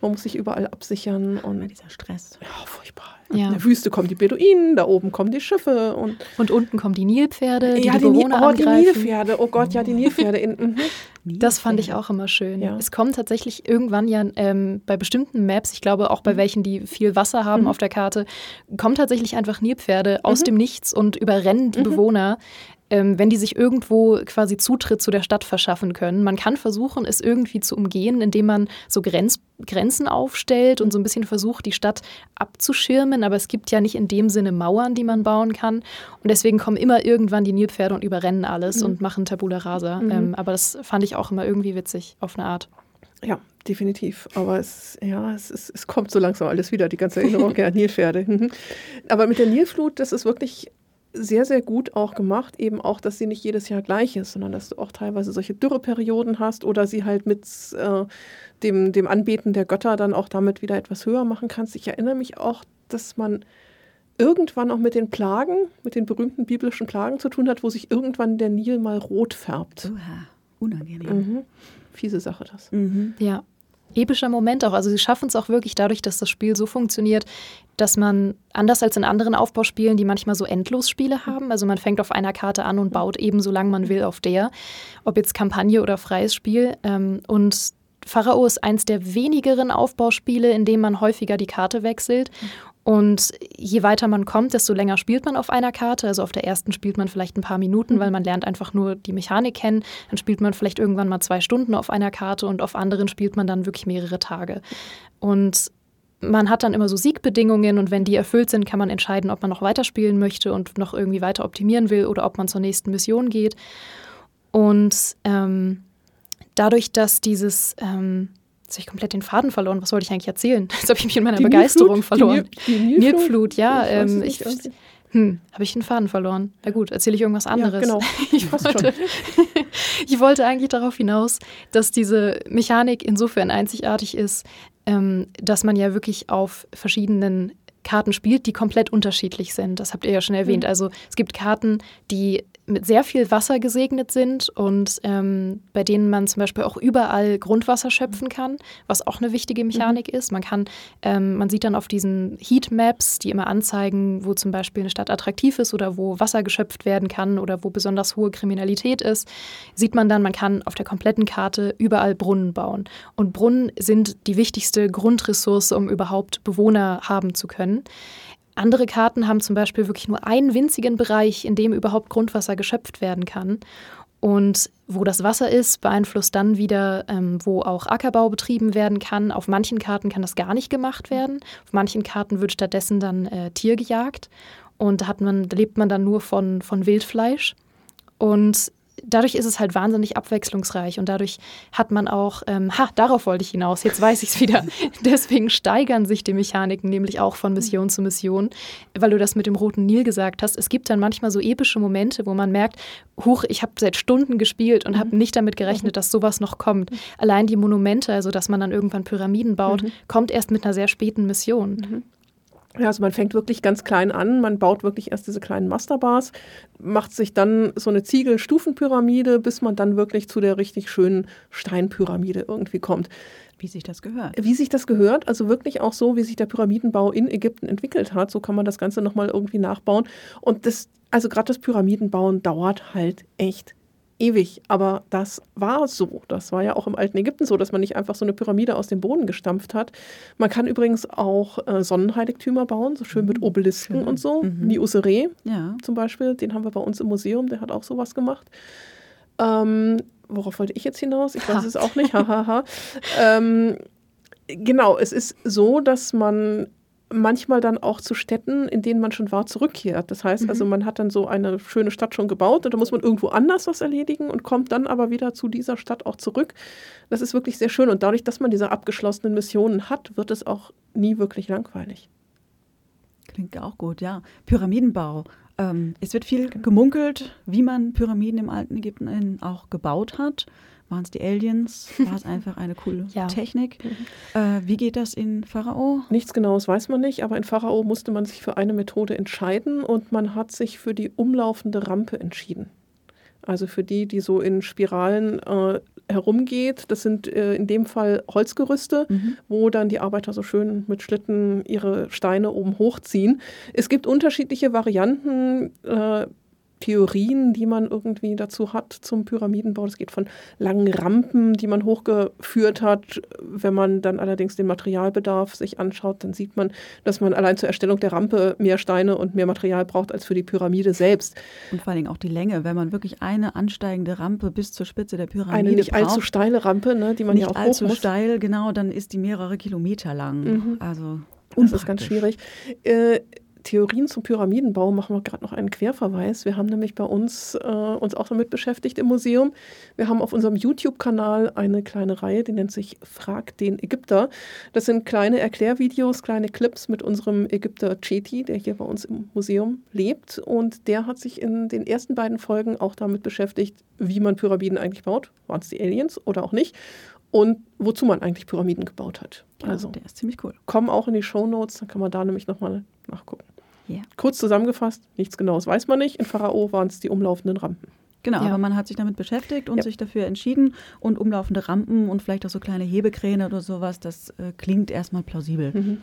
man muss sich überall absichern. Und ja, dieser Stress. Ja, furchtbar. Ja. In der Wüste kommen die Beduinen, da oben kommen die Schiffe. Und, und unten kommen die Nilpferde, die ja, die, die Bewohner oh, angreifen. die Nilpferde, oh Gott, ja, die Nilpferde. In, mhm. Das fand ich auch immer schön. Ja. Es kommen tatsächlich irgendwann ja ähm, bei bestimmten Maps, ich glaube auch bei mhm. welchen, die viel Wasser haben mhm. auf der Karte, kommen tatsächlich einfach Nilpferde aus mhm. dem Nichts und überrennen die mhm. Bewohner ähm, wenn die sich irgendwo quasi Zutritt zu der Stadt verschaffen können. Man kann versuchen, es irgendwie zu umgehen, indem man so Grenz Grenzen aufstellt und so ein bisschen versucht, die Stadt abzuschirmen. Aber es gibt ja nicht in dem Sinne Mauern, die man bauen kann. Und deswegen kommen immer irgendwann die Nilpferde und überrennen alles mhm. und machen Tabula rasa. Mhm. Ähm, aber das fand ich auch immer irgendwie witzig, auf eine Art. Ja, definitiv. Aber es, ja, es, es, es kommt so langsam alles wieder, die ganze Erinnerung an Nilpferde. Mhm. Aber mit der Nilflut, das ist wirklich sehr, sehr gut auch gemacht, eben auch, dass sie nicht jedes Jahr gleich ist, sondern dass du auch teilweise solche Dürreperioden hast oder sie halt mit äh, dem, dem Anbeten der Götter dann auch damit wieder etwas höher machen kannst. Ich erinnere mich auch, dass man irgendwann auch mit den Plagen, mit den berühmten biblischen Plagen zu tun hat, wo sich irgendwann der Nil mal rot färbt. Uha, unangenehm. Mhm. Fiese Sache das. Mhm. Ja epischer Moment auch. Also sie schaffen es auch wirklich dadurch, dass das Spiel so funktioniert, dass man anders als in anderen Aufbauspielen, die manchmal so Endlosspiele haben, also man fängt auf einer Karte an und baut eben so lange man will auf der, ob jetzt Kampagne oder freies Spiel. Ähm, und Pharao ist eins der wenigeren Aufbauspiele, in dem man häufiger die Karte wechselt. Und je weiter man kommt, desto länger spielt man auf einer Karte. Also auf der ersten spielt man vielleicht ein paar Minuten, weil man lernt einfach nur die Mechanik kennen. Dann spielt man vielleicht irgendwann mal zwei Stunden auf einer Karte und auf anderen spielt man dann wirklich mehrere Tage. Und man hat dann immer so Siegbedingungen und wenn die erfüllt sind, kann man entscheiden, ob man noch weiterspielen möchte und noch irgendwie weiter optimieren will oder ob man zur nächsten Mission geht. Und ähm, dadurch, dass dieses ähm, Jetzt habe ich komplett den Faden verloren. Was wollte ich eigentlich erzählen? Jetzt habe ich mich in meiner die Begeisterung Nilflut? verloren. Die, Nil die Nilflut, ja. Ähm, ich, hm, habe ich den Faden verloren? Na gut, erzähle ich irgendwas anderes. Ja, genau. ich, wollte, ich wollte eigentlich darauf hinaus, dass diese Mechanik insofern einzigartig ist, ähm, dass man ja wirklich auf verschiedenen Karten spielt, die komplett unterschiedlich sind. Das habt ihr ja schon erwähnt. Mhm. Also es gibt Karten, die mit sehr viel Wasser gesegnet sind und ähm, bei denen man zum Beispiel auch überall Grundwasser schöpfen kann, was auch eine wichtige Mechanik mhm. ist. Man kann, ähm, man sieht dann auf diesen Heatmaps, die immer anzeigen, wo zum Beispiel eine Stadt attraktiv ist oder wo Wasser geschöpft werden kann oder wo besonders hohe Kriminalität ist, sieht man dann, man kann auf der kompletten Karte überall Brunnen bauen. Und Brunnen sind die wichtigste Grundressource, um überhaupt Bewohner haben zu können. Andere Karten haben zum Beispiel wirklich nur einen winzigen Bereich, in dem überhaupt Grundwasser geschöpft werden kann. Und wo das Wasser ist, beeinflusst dann wieder, ähm, wo auch Ackerbau betrieben werden kann. Auf manchen Karten kann das gar nicht gemacht werden. Auf manchen Karten wird stattdessen dann äh, Tier gejagt. Und da, man, lebt man dann nur von, von Wildfleisch. Und dadurch ist es halt wahnsinnig abwechslungsreich und dadurch hat man auch, ähm, ha, darauf wollte ich hinaus, jetzt weiß ich es wieder. Deswegen steigern sich die Mechaniken nämlich auch von Mission zu Mission, weil du das mit dem roten Nil gesagt hast. Es gibt dann manchmal so epische Momente, wo man merkt, huch, ich habe seit Stunden gespielt und habe mhm. nicht damit gerechnet, dass sowas noch kommt. Allein die Monumente, also dass man dann irgendwann Pyramiden baut, mhm. kommt erst mit einer sehr späten Mission. Ja, also man fängt wirklich ganz klein an, man baut wirklich erst diese kleinen Masterbars, macht sich dann so eine Ziegelstufenpyramide, bis man dann wirklich zu der richtig schönen Steinpyramide irgendwie kommt. Wie sich das gehört. Wie sich das gehört, also wirklich auch so, wie sich der Pyramidenbau in Ägypten entwickelt hat. So kann man das Ganze nochmal irgendwie nachbauen. Und das, also gerade das Pyramidenbauen dauert halt echt ewig, aber das war so. Das war ja auch im alten Ägypten so, dass man nicht einfach so eine Pyramide aus dem Boden gestampft hat. Man kann übrigens auch äh, Sonnenheiligtümer bauen, so schön mit mhm. Obelisken schön. und so, mhm. wie Useré ja. zum Beispiel. Den haben wir bei uns im Museum, der hat auch sowas gemacht. Ähm, worauf wollte ich jetzt hinaus? Ich weiß ha. es auch nicht. Hahaha. ähm, genau, es ist so, dass man manchmal dann auch zu Städten, in denen man schon war, zurückkehrt. Das heißt mhm. also, man hat dann so eine schöne Stadt schon gebaut und da muss man irgendwo anders was erledigen und kommt dann aber wieder zu dieser Stadt auch zurück. Das ist wirklich sehr schön und dadurch, dass man diese abgeschlossenen Missionen hat, wird es auch nie wirklich langweilig. Klingt auch gut, ja. Pyramidenbau. Ähm, es wird viel genau. gemunkelt, wie man Pyramiden im alten Ägypten auch gebaut hat. Waren es die Aliens? War es einfach eine coole ja. Technik? Mhm. Äh, wie geht das in Pharao? Nichts Genaues weiß man nicht, aber in Pharao musste man sich für eine Methode entscheiden und man hat sich für die umlaufende Rampe entschieden. Also für die, die so in Spiralen äh, herumgeht. Das sind äh, in dem Fall Holzgerüste, mhm. wo dann die Arbeiter so schön mit Schlitten ihre Steine oben hochziehen. Es gibt unterschiedliche Varianten. Äh, Theorien, die man irgendwie dazu hat zum Pyramidenbau. Das geht von langen Rampen, die man hochgeführt hat. Wenn man dann allerdings den Materialbedarf sich anschaut, dann sieht man, dass man allein zur Erstellung der Rampe mehr Steine und mehr Material braucht als für die Pyramide selbst. Und vor allem auch die Länge, wenn man wirklich eine ansteigende Rampe bis zur Spitze der Pyramide Eine nicht braucht, allzu steile Rampe, ne, die man nicht ja auch allzu muss. steil, genau, dann ist die mehrere Kilometer lang. Mhm. Also das ist ganz schwierig. Äh, Theorien zum Pyramidenbau machen wir gerade noch einen Querverweis. Wir haben nämlich bei uns äh, uns auch damit beschäftigt im Museum. Wir haben auf unserem YouTube-Kanal eine kleine Reihe, die nennt sich Frag den Ägypter. Das sind kleine Erklärvideos, kleine Clips mit unserem Ägypter Cheti, der hier bei uns im Museum lebt. Und der hat sich in den ersten beiden Folgen auch damit beschäftigt, wie man Pyramiden eigentlich baut. Waren es die Aliens oder auch nicht? und wozu man eigentlich Pyramiden gebaut hat. Also, der ist ziemlich cool. Kommen auch in die Show Notes, dann kann man da nämlich nochmal nachgucken. Yeah. Kurz zusammengefasst, nichts Genaues weiß man nicht. In Pharao waren es die umlaufenden Rampen. Genau, ja. aber man hat sich damit beschäftigt und ja. sich dafür entschieden. Und umlaufende Rampen und vielleicht auch so kleine Hebekräne oder sowas, das äh, klingt erstmal plausibel. Mhm.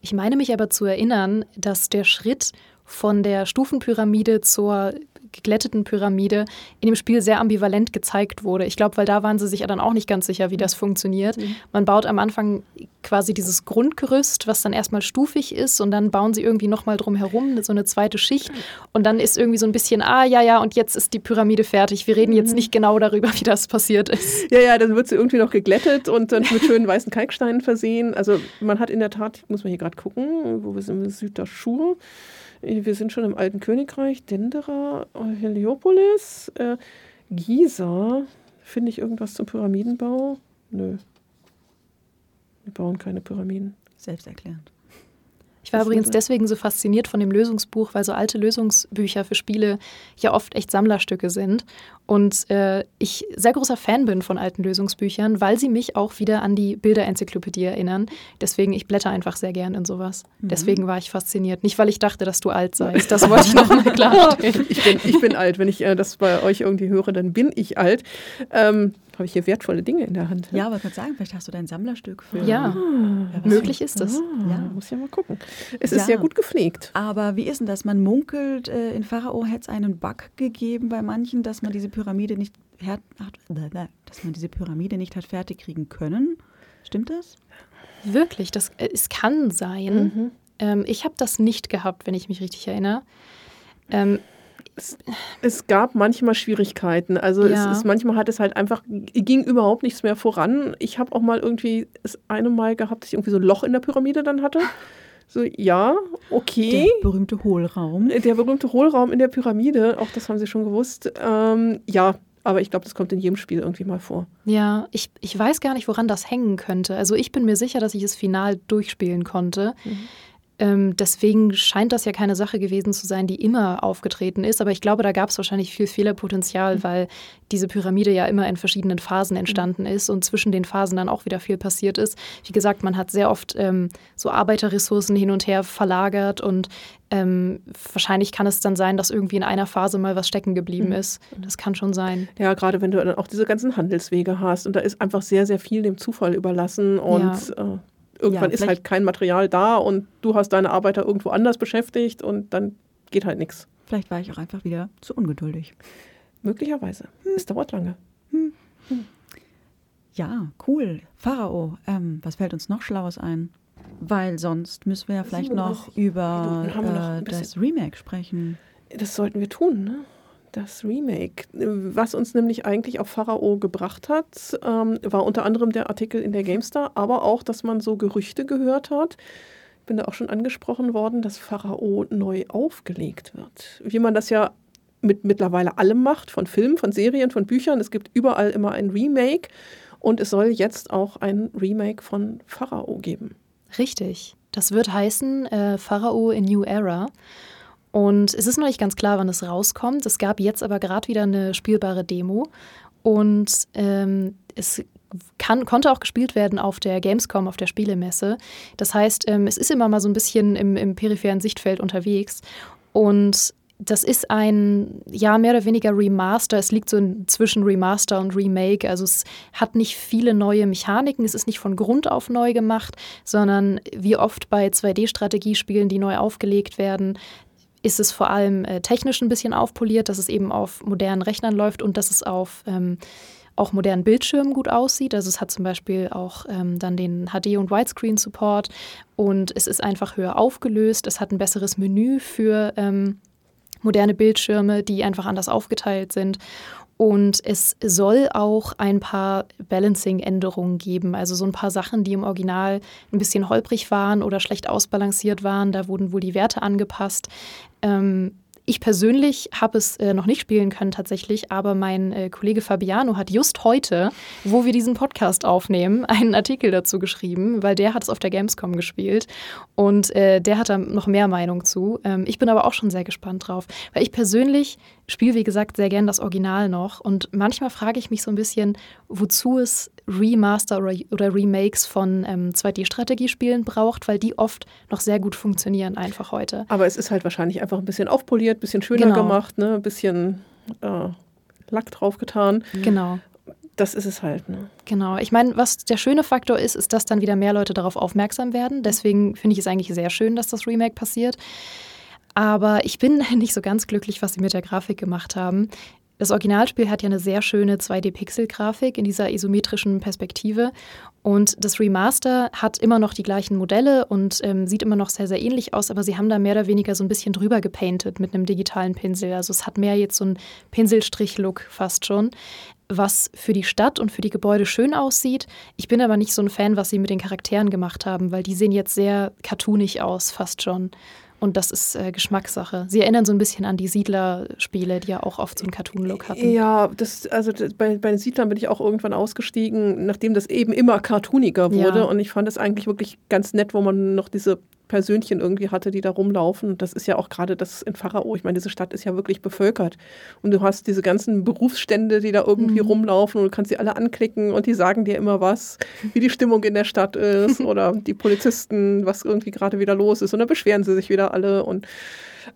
Ich meine mich aber zu erinnern, dass der Schritt von der Stufenpyramide zur geglätteten Pyramide in dem Spiel sehr ambivalent gezeigt wurde. Ich glaube, weil da waren sie sich ja dann auch nicht ganz sicher, wie das funktioniert. Mhm. Man baut am Anfang quasi dieses Grundgerüst, was dann erstmal stufig ist und dann bauen sie irgendwie nochmal drum herum, so eine zweite Schicht und dann ist irgendwie so ein bisschen, ah ja, ja, und jetzt ist die Pyramide fertig. Wir reden jetzt mhm. nicht genau darüber, wie das passiert ist. Ja, ja, dann wird sie irgendwie noch geglättet und dann mit schönen weißen Kalksteinen versehen. Also man hat in der Tat, muss man hier gerade gucken, wo wir sind, Südashur. Wir sind schon im Alten Königreich, Dendera, Heliopolis, äh, Giza. Finde ich irgendwas zum Pyramidenbau? Nö. Wir bauen keine Pyramiden. Selbsterklärend. Ich war übrigens deswegen so fasziniert von dem Lösungsbuch, weil so alte Lösungsbücher für Spiele ja oft echt Sammlerstücke sind. Und äh, ich sehr großer Fan bin von alten Lösungsbüchern, weil sie mich auch wieder an die Bilderenzyklopädie erinnern. Deswegen, ich blätter einfach sehr gern in sowas. Mhm. Deswegen war ich fasziniert. Nicht, weil ich dachte, dass du alt seist. Das wollte ich nochmal klarstellen. ich, bin, ich bin alt. Wenn ich äh, das bei euch irgendwie höre, dann bin ich alt. Ähm, habe ich hier wertvolle Dinge in der Hand. Ja, aber kannst sagen, vielleicht hast du dein Sammlerstück für. Ja, ah, möglich ist das. Ah, ja. Muss ja mal gucken. Es ja. ist ja gut gepflegt. Aber wie ist denn das? Man munkelt, äh, in Pharao hätte es einen Bug gegeben bei manchen, dass man diese Pyramide nicht hat, dass man diese Pyramide nicht hat fertig kriegen können. Stimmt das? Wirklich, das äh, es kann sein. Mhm. Ähm, ich habe das nicht gehabt, wenn ich mich richtig erinnere. Ähm, es, es, gab manchmal Schwierigkeiten. Also ja. es ist, manchmal hat es halt einfach, ging überhaupt nichts mehr voran. Ich habe auch mal irgendwie das eine Mal gehabt, dass ich irgendwie so ein Loch in der Pyramide dann hatte. So, ja, okay. Der berühmte Hohlraum. Der berühmte Hohlraum in der Pyramide, auch das haben Sie schon gewusst. Ähm, ja, aber ich glaube, das kommt in jedem Spiel irgendwie mal vor. Ja, ich, ich weiß gar nicht, woran das hängen könnte. Also ich bin mir sicher, dass ich es final durchspielen konnte. Mhm. Ähm, deswegen scheint das ja keine Sache gewesen zu sein, die immer aufgetreten ist. Aber ich glaube, da gab es wahrscheinlich viel Fehlerpotenzial, mhm. weil diese Pyramide ja immer in verschiedenen Phasen mhm. entstanden mhm. ist und zwischen den Phasen dann auch wieder viel passiert ist. Wie gesagt, man hat sehr oft ähm, so Arbeiterressourcen hin und her verlagert und ähm, wahrscheinlich kann es dann sein, dass irgendwie in einer Phase mal was stecken geblieben mhm. ist. Das kann schon sein. Ja, gerade wenn du dann auch diese ganzen Handelswege hast und da ist einfach sehr, sehr viel dem Zufall überlassen und ja. äh, irgendwann ja, ist halt kein Material da und du hast deine Arbeiter irgendwo anders beschäftigt und dann geht halt nichts. Vielleicht war ich auch einfach wieder zu ungeduldig. Möglicherweise. Hm. Es dauert lange. Hm. Hm. Ja, cool. Pharao, ähm, was fällt uns noch Schlaues ein? Weil sonst müssen wir ja vielleicht noch über äh, das Remake sprechen. Das sollten wir tun, ne? Das Remake. Was uns nämlich eigentlich auf Pharao gebracht hat, ähm, war unter anderem der Artikel in der GameStar, aber auch, dass man so Gerüchte gehört hat. Ich bin da auch schon angesprochen worden, dass Pharao neu aufgelegt wird. Wie man das ja mit mittlerweile allem macht, von Filmen, von Serien, von Büchern. Es gibt überall immer ein Remake und es soll jetzt auch ein Remake von Pharao geben. Richtig. Das wird heißen äh, Pharao in New Era. Und es ist noch nicht ganz klar, wann es rauskommt. Es gab jetzt aber gerade wieder eine spielbare Demo. Und ähm, es kann, konnte auch gespielt werden auf der Gamescom, auf der Spielemesse. Das heißt, ähm, es ist immer mal so ein bisschen im, im peripheren Sichtfeld unterwegs. Und das ist ein, ja, mehr oder weniger Remaster. Es liegt so zwischen Remaster und Remake. Also es hat nicht viele neue Mechaniken. Es ist nicht von Grund auf neu gemacht, sondern wie oft bei 2D-Strategiespielen, die neu aufgelegt werden, ist es vor allem äh, technisch ein bisschen aufpoliert, dass es eben auf modernen Rechnern läuft und dass es auf ähm, auch modernen Bildschirmen gut aussieht. Also es hat zum Beispiel auch ähm, dann den HD- und Widescreen-Support und es ist einfach höher aufgelöst. Es hat ein besseres Menü für ähm, moderne Bildschirme, die einfach anders aufgeteilt sind. Und es soll auch ein paar Balancing-Änderungen geben, also so ein paar Sachen, die im Original ein bisschen holprig waren oder schlecht ausbalanciert waren. Da wurden wohl die Werte angepasst. Ähm, ich persönlich habe es äh, noch nicht spielen können tatsächlich, aber mein äh, Kollege Fabiano hat just heute, wo wir diesen Podcast aufnehmen, einen Artikel dazu geschrieben, weil der hat es auf der Gamescom gespielt und äh, der hat da noch mehr Meinung zu. Ähm, ich bin aber auch schon sehr gespannt drauf, weil ich persönlich spiele, wie gesagt, sehr gern das Original noch und manchmal frage ich mich so ein bisschen, wozu es Remaster oder, oder Remakes von ähm, 2D-Strategiespielen braucht, weil die oft noch sehr gut funktionieren einfach heute. Aber es ist halt wahrscheinlich einfach ein bisschen aufpoliert, ein bisschen schöner genau. gemacht, ne? ein bisschen äh, Lack draufgetan. Genau. Das ist es halt. Ne? Genau. Ich meine, was der schöne Faktor ist, ist, dass dann wieder mehr Leute darauf aufmerksam werden. Deswegen finde ich es eigentlich sehr schön, dass das Remake passiert. Aber ich bin nicht so ganz glücklich, was sie mit der Grafik gemacht haben. Das Originalspiel hat ja eine sehr schöne 2D-Pixel-Grafik in dieser isometrischen Perspektive. Und das Remaster hat immer noch die gleichen Modelle und ähm, sieht immer noch sehr, sehr ähnlich aus, aber sie haben da mehr oder weniger so ein bisschen drüber gepainted mit einem digitalen Pinsel. Also es hat mehr jetzt so einen Pinselstrich-Look fast schon, was für die Stadt und für die Gebäude schön aussieht. Ich bin aber nicht so ein Fan, was sie mit den Charakteren gemacht haben, weil die sehen jetzt sehr cartoonig aus, fast schon. Und das ist äh, Geschmackssache. Sie erinnern so ein bisschen an die Siedler-Spiele, die ja auch oft so einen Cartoon-Look hatten. Ja, das, also das, bei, bei den Siedlern bin ich auch irgendwann ausgestiegen, nachdem das eben immer cartooniger wurde. Ja. Und ich fand das eigentlich wirklich ganz nett, wo man noch diese Persönchen irgendwie hatte, die da rumlaufen. Und das ist ja auch gerade das in Pharao. Ich meine, diese Stadt ist ja wirklich bevölkert. Und du hast diese ganzen Berufsstände, die da irgendwie mhm. rumlaufen und du kannst sie alle anklicken und die sagen dir immer was, wie die Stimmung in der Stadt ist oder die Polizisten, was irgendwie gerade wieder los ist. Und dann beschweren sie sich wieder alle und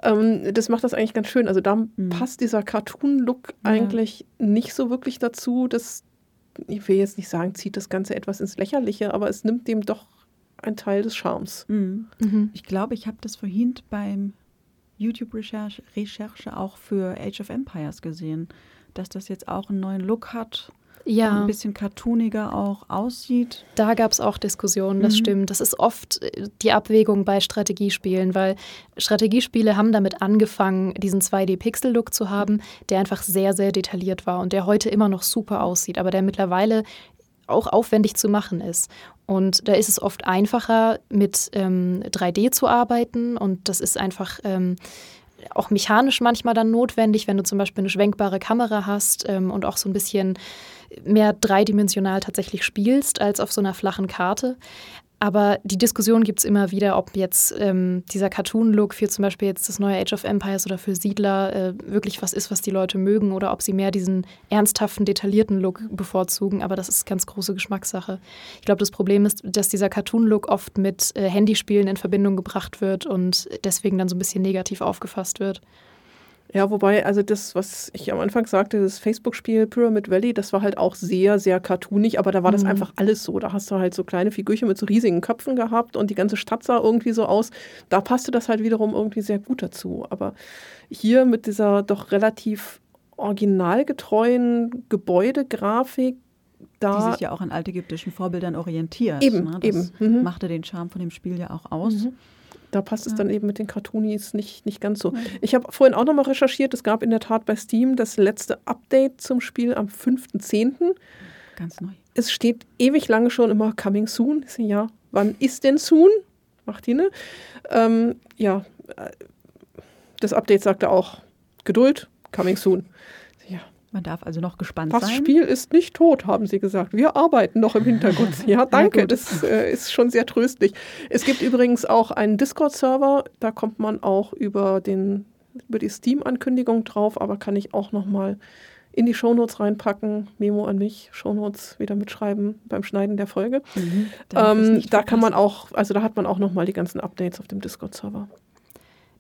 ähm, das macht das eigentlich ganz schön. Also da mhm. passt dieser Cartoon-Look ja. eigentlich nicht so wirklich dazu. Das, ich will jetzt nicht sagen, zieht das Ganze etwas ins Lächerliche, aber es nimmt dem doch ein Teil des Charmes. Mhm. Mhm. Ich glaube, ich habe das vorhin beim YouTube-Recherche Recherche auch für Age of Empires gesehen, dass das jetzt auch einen neuen Look hat ja. ein bisschen cartooniger auch aussieht. Da gab es auch Diskussionen, das mhm. stimmt. Das ist oft äh, die Abwägung bei Strategiespielen, weil Strategiespiele haben damit angefangen, diesen 2D-Pixel-Look zu haben, der einfach sehr, sehr detailliert war und der heute immer noch super aussieht, aber der mittlerweile auch aufwendig zu machen ist. Und da ist es oft einfacher, mit ähm, 3D zu arbeiten und das ist einfach. Ähm, auch mechanisch manchmal dann notwendig, wenn du zum Beispiel eine schwenkbare Kamera hast ähm, und auch so ein bisschen mehr dreidimensional tatsächlich spielst als auf so einer flachen Karte. Aber die Diskussion gibt es immer wieder, ob jetzt ähm, dieser Cartoon-Look für zum Beispiel jetzt das neue Age of Empires oder für Siedler äh, wirklich was ist, was die Leute mögen oder ob sie mehr diesen ernsthaften, detaillierten Look bevorzugen. Aber das ist ganz große Geschmackssache. Ich glaube, das Problem ist, dass dieser Cartoon-Look oft mit äh, Handyspielen in Verbindung gebracht wird und deswegen dann so ein bisschen negativ aufgefasst wird. Ja, wobei, also das, was ich am Anfang sagte, das Facebook-Spiel Pyramid Valley, das war halt auch sehr, sehr cartoonig, aber da war das mhm. einfach alles so. Da hast du halt so kleine Figürchen mit so riesigen Köpfen gehabt und die ganze Stadt sah irgendwie so aus. Da passte das halt wiederum irgendwie sehr gut dazu. Aber hier mit dieser doch relativ originalgetreuen Gebäudegrafik, da die sich ja auch an altägyptischen Vorbildern orientiert. Eben, ne? Das eben. Mhm. machte den Charme von dem Spiel ja auch aus. Mhm. Da passt es dann eben mit den Cartoonies nicht, nicht ganz so. Ich habe vorhin auch nochmal recherchiert, es gab in der Tat bei Steam das letzte Update zum Spiel am 5.10. Ganz neu. Es steht ewig lange schon immer Coming Soon. Ja, wann ist denn Soon? Macht die, ne? Ähm, ja, äh, das Update sagte auch Geduld, Coming Soon. Man darf also noch gespannt das sein. Das Spiel ist nicht tot, haben sie gesagt. Wir arbeiten noch im Hintergrund. Ja, danke. Das äh, ist schon sehr tröstlich. Es gibt übrigens auch einen Discord-Server. Da kommt man auch über, den, über die Steam-Ankündigung drauf, aber kann ich auch noch mal in die Shownotes reinpacken. Memo an mich, Shownotes wieder mitschreiben beim Schneiden der Folge. Mhm, ähm, da kann man auch, also da hat man auch noch mal die ganzen Updates auf dem Discord-Server.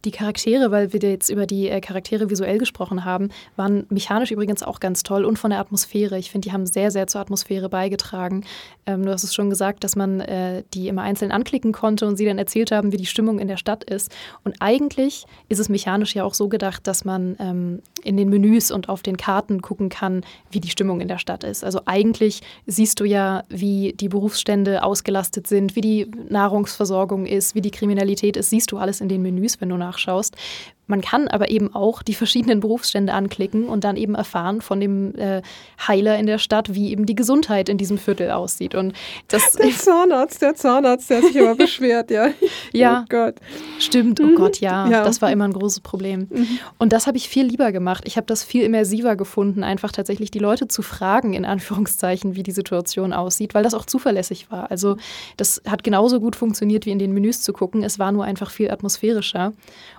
Die Charaktere, weil wir jetzt über die äh, Charaktere visuell gesprochen haben, waren mechanisch übrigens auch ganz toll und von der Atmosphäre. Ich finde, die haben sehr, sehr zur Atmosphäre beigetragen. Ähm, du hast es schon gesagt, dass man äh, die immer einzeln anklicken konnte und sie dann erzählt haben, wie die Stimmung in der Stadt ist. Und eigentlich ist es mechanisch ja auch so gedacht, dass man ähm, in den Menüs und auf den Karten gucken kann, wie die Stimmung in der Stadt ist. Also eigentlich siehst du ja, wie die Berufsstände ausgelastet sind, wie die Nahrungsversorgung ist, wie die Kriminalität ist, siehst du alles in den Menüs, wenn du nach nachschaust. Man kann aber eben auch die verschiedenen Berufsstände anklicken und dann eben erfahren von dem äh, Heiler in der Stadt, wie eben die Gesundheit in diesem Viertel aussieht. Und das der Zahnarzt, der Zahnarzt, der sich immer beschwert, ja. ja, oh Gott. stimmt, oh mhm. Gott, ja. ja. Das war immer ein großes Problem. Mhm. Und das habe ich viel lieber gemacht. Ich habe das viel immersiver gefunden, einfach tatsächlich die Leute zu fragen, in Anführungszeichen, wie die Situation aussieht, weil das auch zuverlässig war. Also das hat genauso gut funktioniert, wie in den Menüs zu gucken. Es war nur einfach viel atmosphärischer.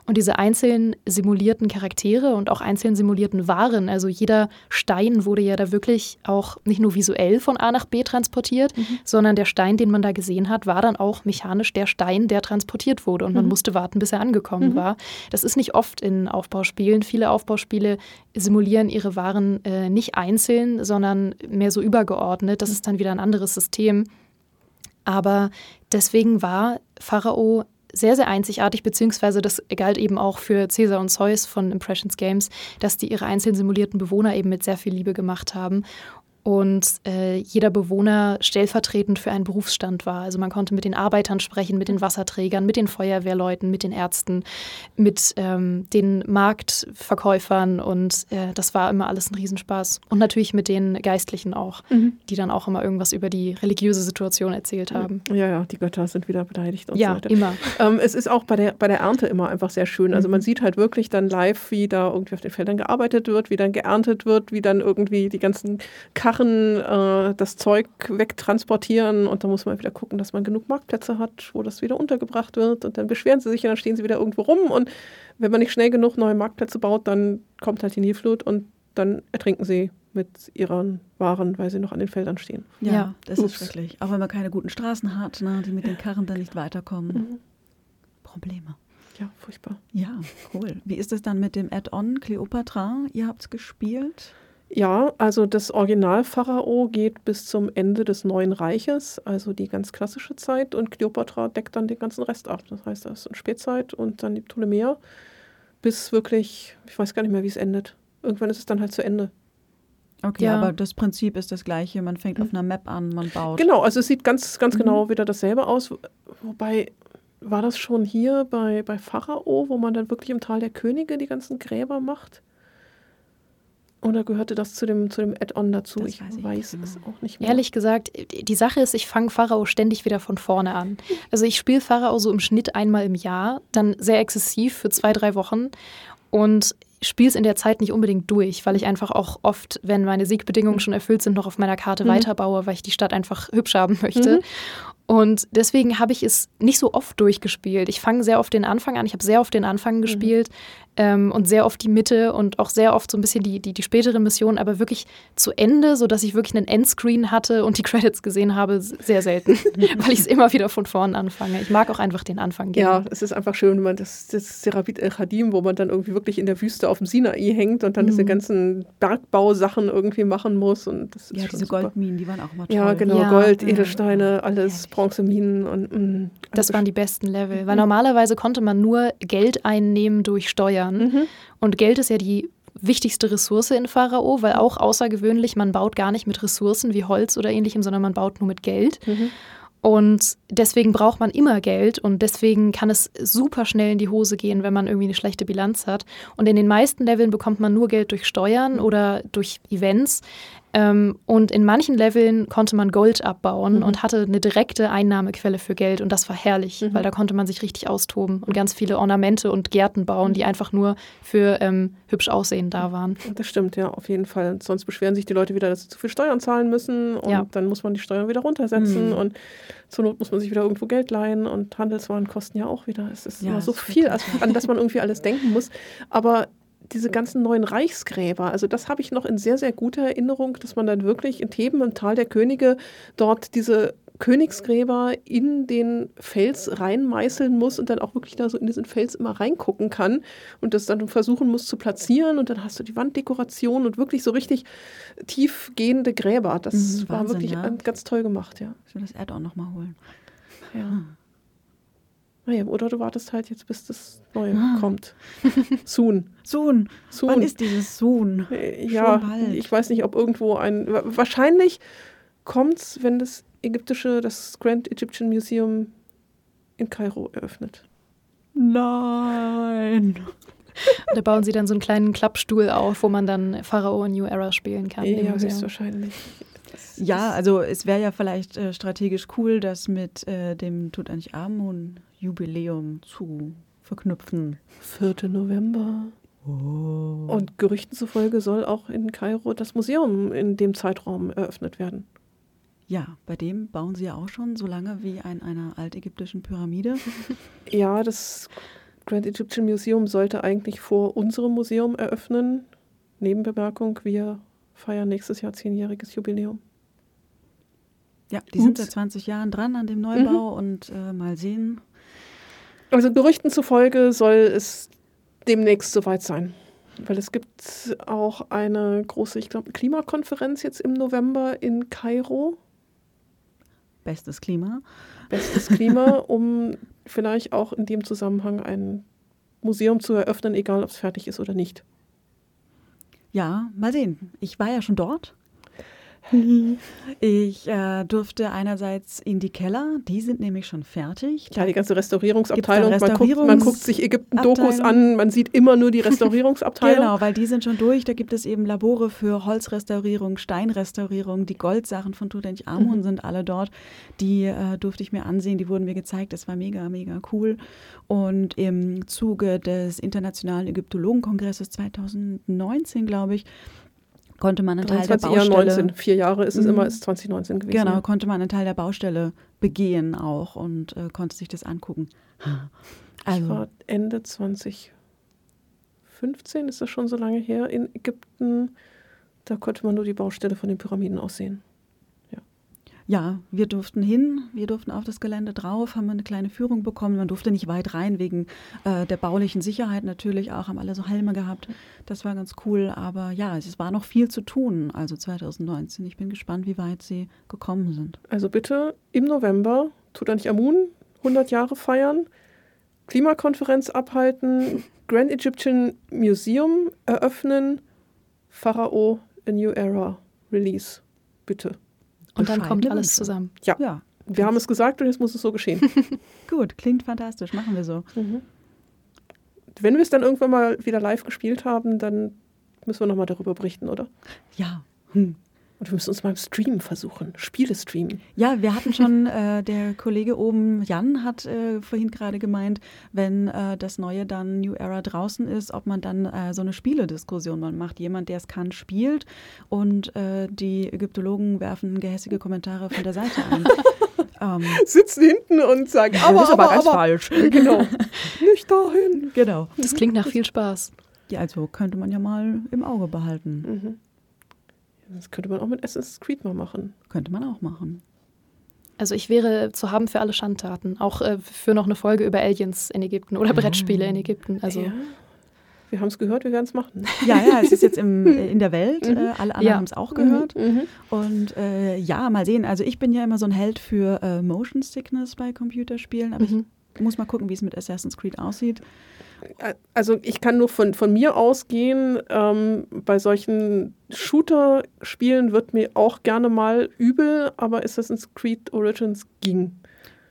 Und diese einzelnen simulierten Charaktere und auch einzelnen simulierten Waren, also jeder Stein wurde ja da wirklich auch nicht nur visuell von A nach B transportiert, mhm. sondern der Stein, den man da gesehen hat, war dann auch mechanisch der Stein, der transportiert wurde. Und man mhm. musste warten, bis er angekommen mhm. war. Das ist nicht oft in Aufbauspielen. Viele Aufbauspiele simulieren ihre Waren äh, nicht einzeln, sondern mehr so übergeordnet. Das ist dann wieder ein anderes System. Aber deswegen war Pharao sehr, sehr einzigartig, beziehungsweise das galt eben auch für Caesar und Zeus von Impressions Games, dass die ihre einzeln simulierten Bewohner eben mit sehr viel Liebe gemacht haben und äh, jeder Bewohner stellvertretend für einen Berufsstand war. Also man konnte mit den Arbeitern sprechen, mit den Wasserträgern, mit den Feuerwehrleuten, mit den Ärzten, mit ähm, den Marktverkäufern und äh, das war immer alles ein Riesenspaß. Und natürlich mit den Geistlichen auch, mhm. die dann auch immer irgendwas über die religiöse Situation erzählt haben. Ja, ja, die Götter sind wieder beleidigt und ja, so weiter. immer. Ähm, es ist auch bei der, bei der Ernte immer einfach sehr schön. Also mhm. man sieht halt wirklich dann live, wie da irgendwie auf den Feldern gearbeitet wird, wie dann geerntet wird, wie dann irgendwie die ganzen Karten Karren äh, das Zeug wegtransportieren und dann muss man wieder gucken, dass man genug Marktplätze hat, wo das wieder untergebracht wird und dann beschweren sie sich und dann stehen sie wieder irgendwo rum und wenn man nicht schnell genug neue Marktplätze baut, dann kommt halt die Nilflut und dann ertrinken sie mit ihren Waren, weil sie noch an den Feldern stehen. Ja, Ja. das Ups. ist schrecklich. Auch wenn man keine guten Straßen hat, ne, die mit den Karren dann nicht weiterkommen. Mhm. Probleme. Ja, furchtbar. Ja, cool. Wie ist es dann mit dem Add-on Cleopatra? Ihr habt es gespielt? Ja, also das Original Pharao geht bis zum Ende des Neuen Reiches, also die ganz klassische Zeit, und Kleopatra deckt dann den ganzen Rest ab. Das heißt, da ist eine Spätzeit und dann die Ptolemäer, bis wirklich, ich weiß gar nicht mehr, wie es endet. Irgendwann ist es dann halt zu Ende. Okay, Ja. aber das Prinzip ist das gleiche. Man fängt auf einer Map an, man baut. Genau, also es sieht ganz, ganz Mhm. genau wieder dasselbe aus. Wo- Wobei, war das schon hier bei, bei Pharao, wo man dann wirklich im Tal der Könige die ganzen Gräber macht? Oder gehörte das zu dem, zu dem Add-on dazu? Das ich weiß ich weiß, es auch nicht mehr. Ehrlich gesagt, die Sache ist, ich fange Pharao ständig wieder von vorne an. Also ich spiele Pharao so im Schnitt einmal im Jahr, dann sehr exzessiv für zwei, drei Wochen und spiele es in der Zeit nicht unbedingt durch, weil ich einfach auch oft, wenn meine Siegbedingungen schon erfüllt sind, noch auf meiner Karte Mhm. weiterbaue, weil ich die Stadt einfach hübsch haben möchte. Mhm. Und deswegen habe ich es nicht so oft durchgespielt. Ich fange sehr oft den Anfang an. Ich habe sehr oft den Anfang gespielt ähm, und sehr oft die Mitte und auch sehr oft so ein bisschen die, die, die späteren Missionen, aber wirklich zu Ende, sodass ich wirklich einen Endscreen hatte und die Credits gesehen habe, sehr selten, weil ich es immer wieder von vorn anfange. Ich mag auch einfach den Anfang gerne. Ja, es ist einfach schön, wenn man das, das Serabit el-Khadim, wo man dann irgendwie wirklich in der Wüste auf dem Sinai hängt und dann diese Mhm. ganzen Bergbausachen irgendwie machen muss. Und das ist Ja, diese super. Goldminen, die waren auch immer toll. Ja, genau, Ja. Gold, Ja. Edelsteine, alles. Bronzeminen und mh, Das waren die besten Level, weil normalerweise konnte man nur Geld einnehmen durch Steuern. Mhm. Und Geld ist ja die wichtigste Ressource in Pharao, weil auch außergewöhnlich, man baut gar nicht mit Ressourcen wie Holz oder ähnlichem, sondern man baut nur mit Geld. Mhm. Und deswegen braucht man immer Geld und deswegen kann es super schnell in die Hose gehen, wenn man irgendwie eine schlechte Bilanz hat. Und in den meisten Leveln bekommt man nur Geld durch Steuern oder durch Events. Ähm, und in manchen Leveln konnte man Gold abbauen Mhm. und hatte eine direkte Einnahmequelle für Geld. Und das war herrlich, Mhm. weil da konnte man sich richtig austoben und ganz viele Ornamente und Gärten bauen, die einfach nur für ähm, hübsch aussehen da waren. Das stimmt, ja, auf jeden Fall. Sonst beschweren sich die Leute wieder, dass sie zu viel Steuern zahlen müssen und Ja. dann muss man die Steuern wieder runtersetzen Mhm. und zur Not muss man sich wieder irgendwo Geld leihen und Handelswaren kosten ja auch wieder. Es ist Ja, immer so viel, total. als- an das man irgendwie alles denken muss. Aber diese ganzen neuen Reichsgräber, also das habe ich noch in sehr, sehr guter Erinnerung, dass man dann wirklich in Theben im Tal der Könige dort diese Königsgräber in den Fels reinmeißeln muss und dann auch wirklich da so in diesen Fels immer reingucken kann und das dann versuchen muss zu platzieren und dann hast du die Wanddekoration und wirklich so richtig tiefgehende Gräber. Das Mhm, war Wahnsinn, wirklich ja. ganz toll gemacht, ja. Ich will das Add-on nochmal holen. ja. Naja, oder du wartest halt jetzt, bis das Neue Ah. kommt. Soon. Soon. Soon. Wann ist dieses Soon? Äh, Ja, Schon bald. ich weiß nicht, ob irgendwo ein. wa- Wahrscheinlich kommt es, wenn das ägyptische, das Grand Egyptian Museum in Kairo eröffnet. Nein. Da bauen sie dann so einen kleinen Klappstuhl auf, wo man dann Pharao New Era spielen kann. Ja, höchstwahrscheinlich. Das Ja, also es wäre ja vielleicht äh, strategisch cool, das mit äh, dem Tutanchamun-Jubiläum zu verknüpfen. 4. November. Oh. Und Gerüchten zufolge soll auch in Kairo das Museum in dem Zeitraum eröffnet werden. ja, bei dem bauen sie ja auch schon so lange wie an einer altägyptischen Pyramide. Ja, das Grand Egyptian Museum sollte eigentlich vor unserem Museum eröffnen. Nebenbemerkung, wir feiern nächstes Jahr zehnjähriges Jubiläum. Ja, die sind Ups. seit 20 Jahren dran an dem Neubau und äh, mal sehen. Also Gerüchten zufolge soll es demnächst soweit sein. Weil es gibt auch eine große, ich glaube, Klimakonferenz jetzt im November in Kairo. Bestes Klima. Bestes Klima, um vielleicht auch in dem Zusammenhang ein Museum zu eröffnen, egal ob es fertig ist oder nicht. Ja, mal sehen. Ich war ja schon dort. Ich äh, durfte einerseits in die Keller, die sind nämlich schon fertig. Ja, die ganze Restaurierungsabteilung. Da man, guckt, man guckt sich Ägypten-Dokus an, man sieht immer nur die Restaurierungsabteilung. Genau, weil die sind schon durch. Da gibt es eben Labore für Holzrestaurierung, Steinrestaurierung. Die Goldsachen von Tutanchamun Mhm. sind alle dort. Die äh, durfte ich mir ansehen, die wurden mir gezeigt. Das war mega, mega cool. Und im Zuge des Internationalen Ägyptologenkongresses 2019, glaube ich, konnte man einen Teil der 23, eher Baustelle 19. Vier Jahre ist es Mhm. immer, ist 2019 gewesen. Genau, konnte man einen Teil der Baustelle begehen auch und äh, konnte sich das angucken. Ich Also, war Ende 2015, ist das schon so lange her, in Ägypten. Da konnte man nur die Baustelle von den Pyramiden aussehen. Ja, wir durften hin, wir durften auf das Gelände drauf, haben eine kleine Führung bekommen. Man durfte nicht weit rein wegen äh, der baulichen Sicherheit natürlich auch, haben alle so Helme gehabt. Das war ganz cool, aber ja, es war noch viel zu tun, also 2019. Ich bin gespannt, wie weit sie gekommen sind. Also bitte im November, Tutanchamun, 100 Jahre feiern, Klimakonferenz abhalten, Grand Egyptian Museum eröffnen, Pharao A New Era Release. Bitte. Und dann kommt alles Wünsche. zusammen. Ja, Ja, wir haben es gesagt und jetzt muss es so geschehen. gut, klingt fantastisch, machen wir so. Mhm. Wenn wir es dann irgendwann mal wieder live gespielt haben, dann müssen wir nochmal darüber berichten, oder? Ja. Hm. Und wir müssen uns mal im Stream versuchen. Spiele streamen. Ja, wir hatten schon, äh, der Kollege oben, Jan, hat äh, vorhin gerade gemeint, wenn äh, das neue dann New Era draußen ist, ob man dann äh, so eine Spielediskussion mal macht. Jemand, der es kann, spielt und äh, die Ägyptologen werfen gehässige Kommentare von der Seite ein. ähm, Sitzen hinten und sagen, aber, das ist aber, ganz aber. falsch. Genau. Nicht dahin. genau. Das klingt nach viel Spaß. Ja, also könnte man ja mal im Auge behalten. Mhm. Das könnte man auch mit Assassin's Creed mal machen. Könnte man auch machen. Also ich wäre zu haben für alle Schandtaten. Auch äh, für noch eine Folge über Aliens in Ägypten oder Brettspiele in Ägypten. Also ja. Wir haben es gehört, wir werden es machen. Ja, ja, es ist jetzt im, äh, in der Welt. Äh, alle anderen Ja. haben es auch gehört. Mhm. Und äh, ja, mal sehen. Also ich bin ja immer so ein Held für äh, Motion Sickness bei Computerspielen, aber Mhm. ich muss mal gucken, wie es mit Assassin's Creed aussieht. Also ich kann nur von, von mir ausgehen, ähm, bei solchen Shooter-Spielen wird mir auch gerne mal übel, aber Assassin's Creed Origins ging.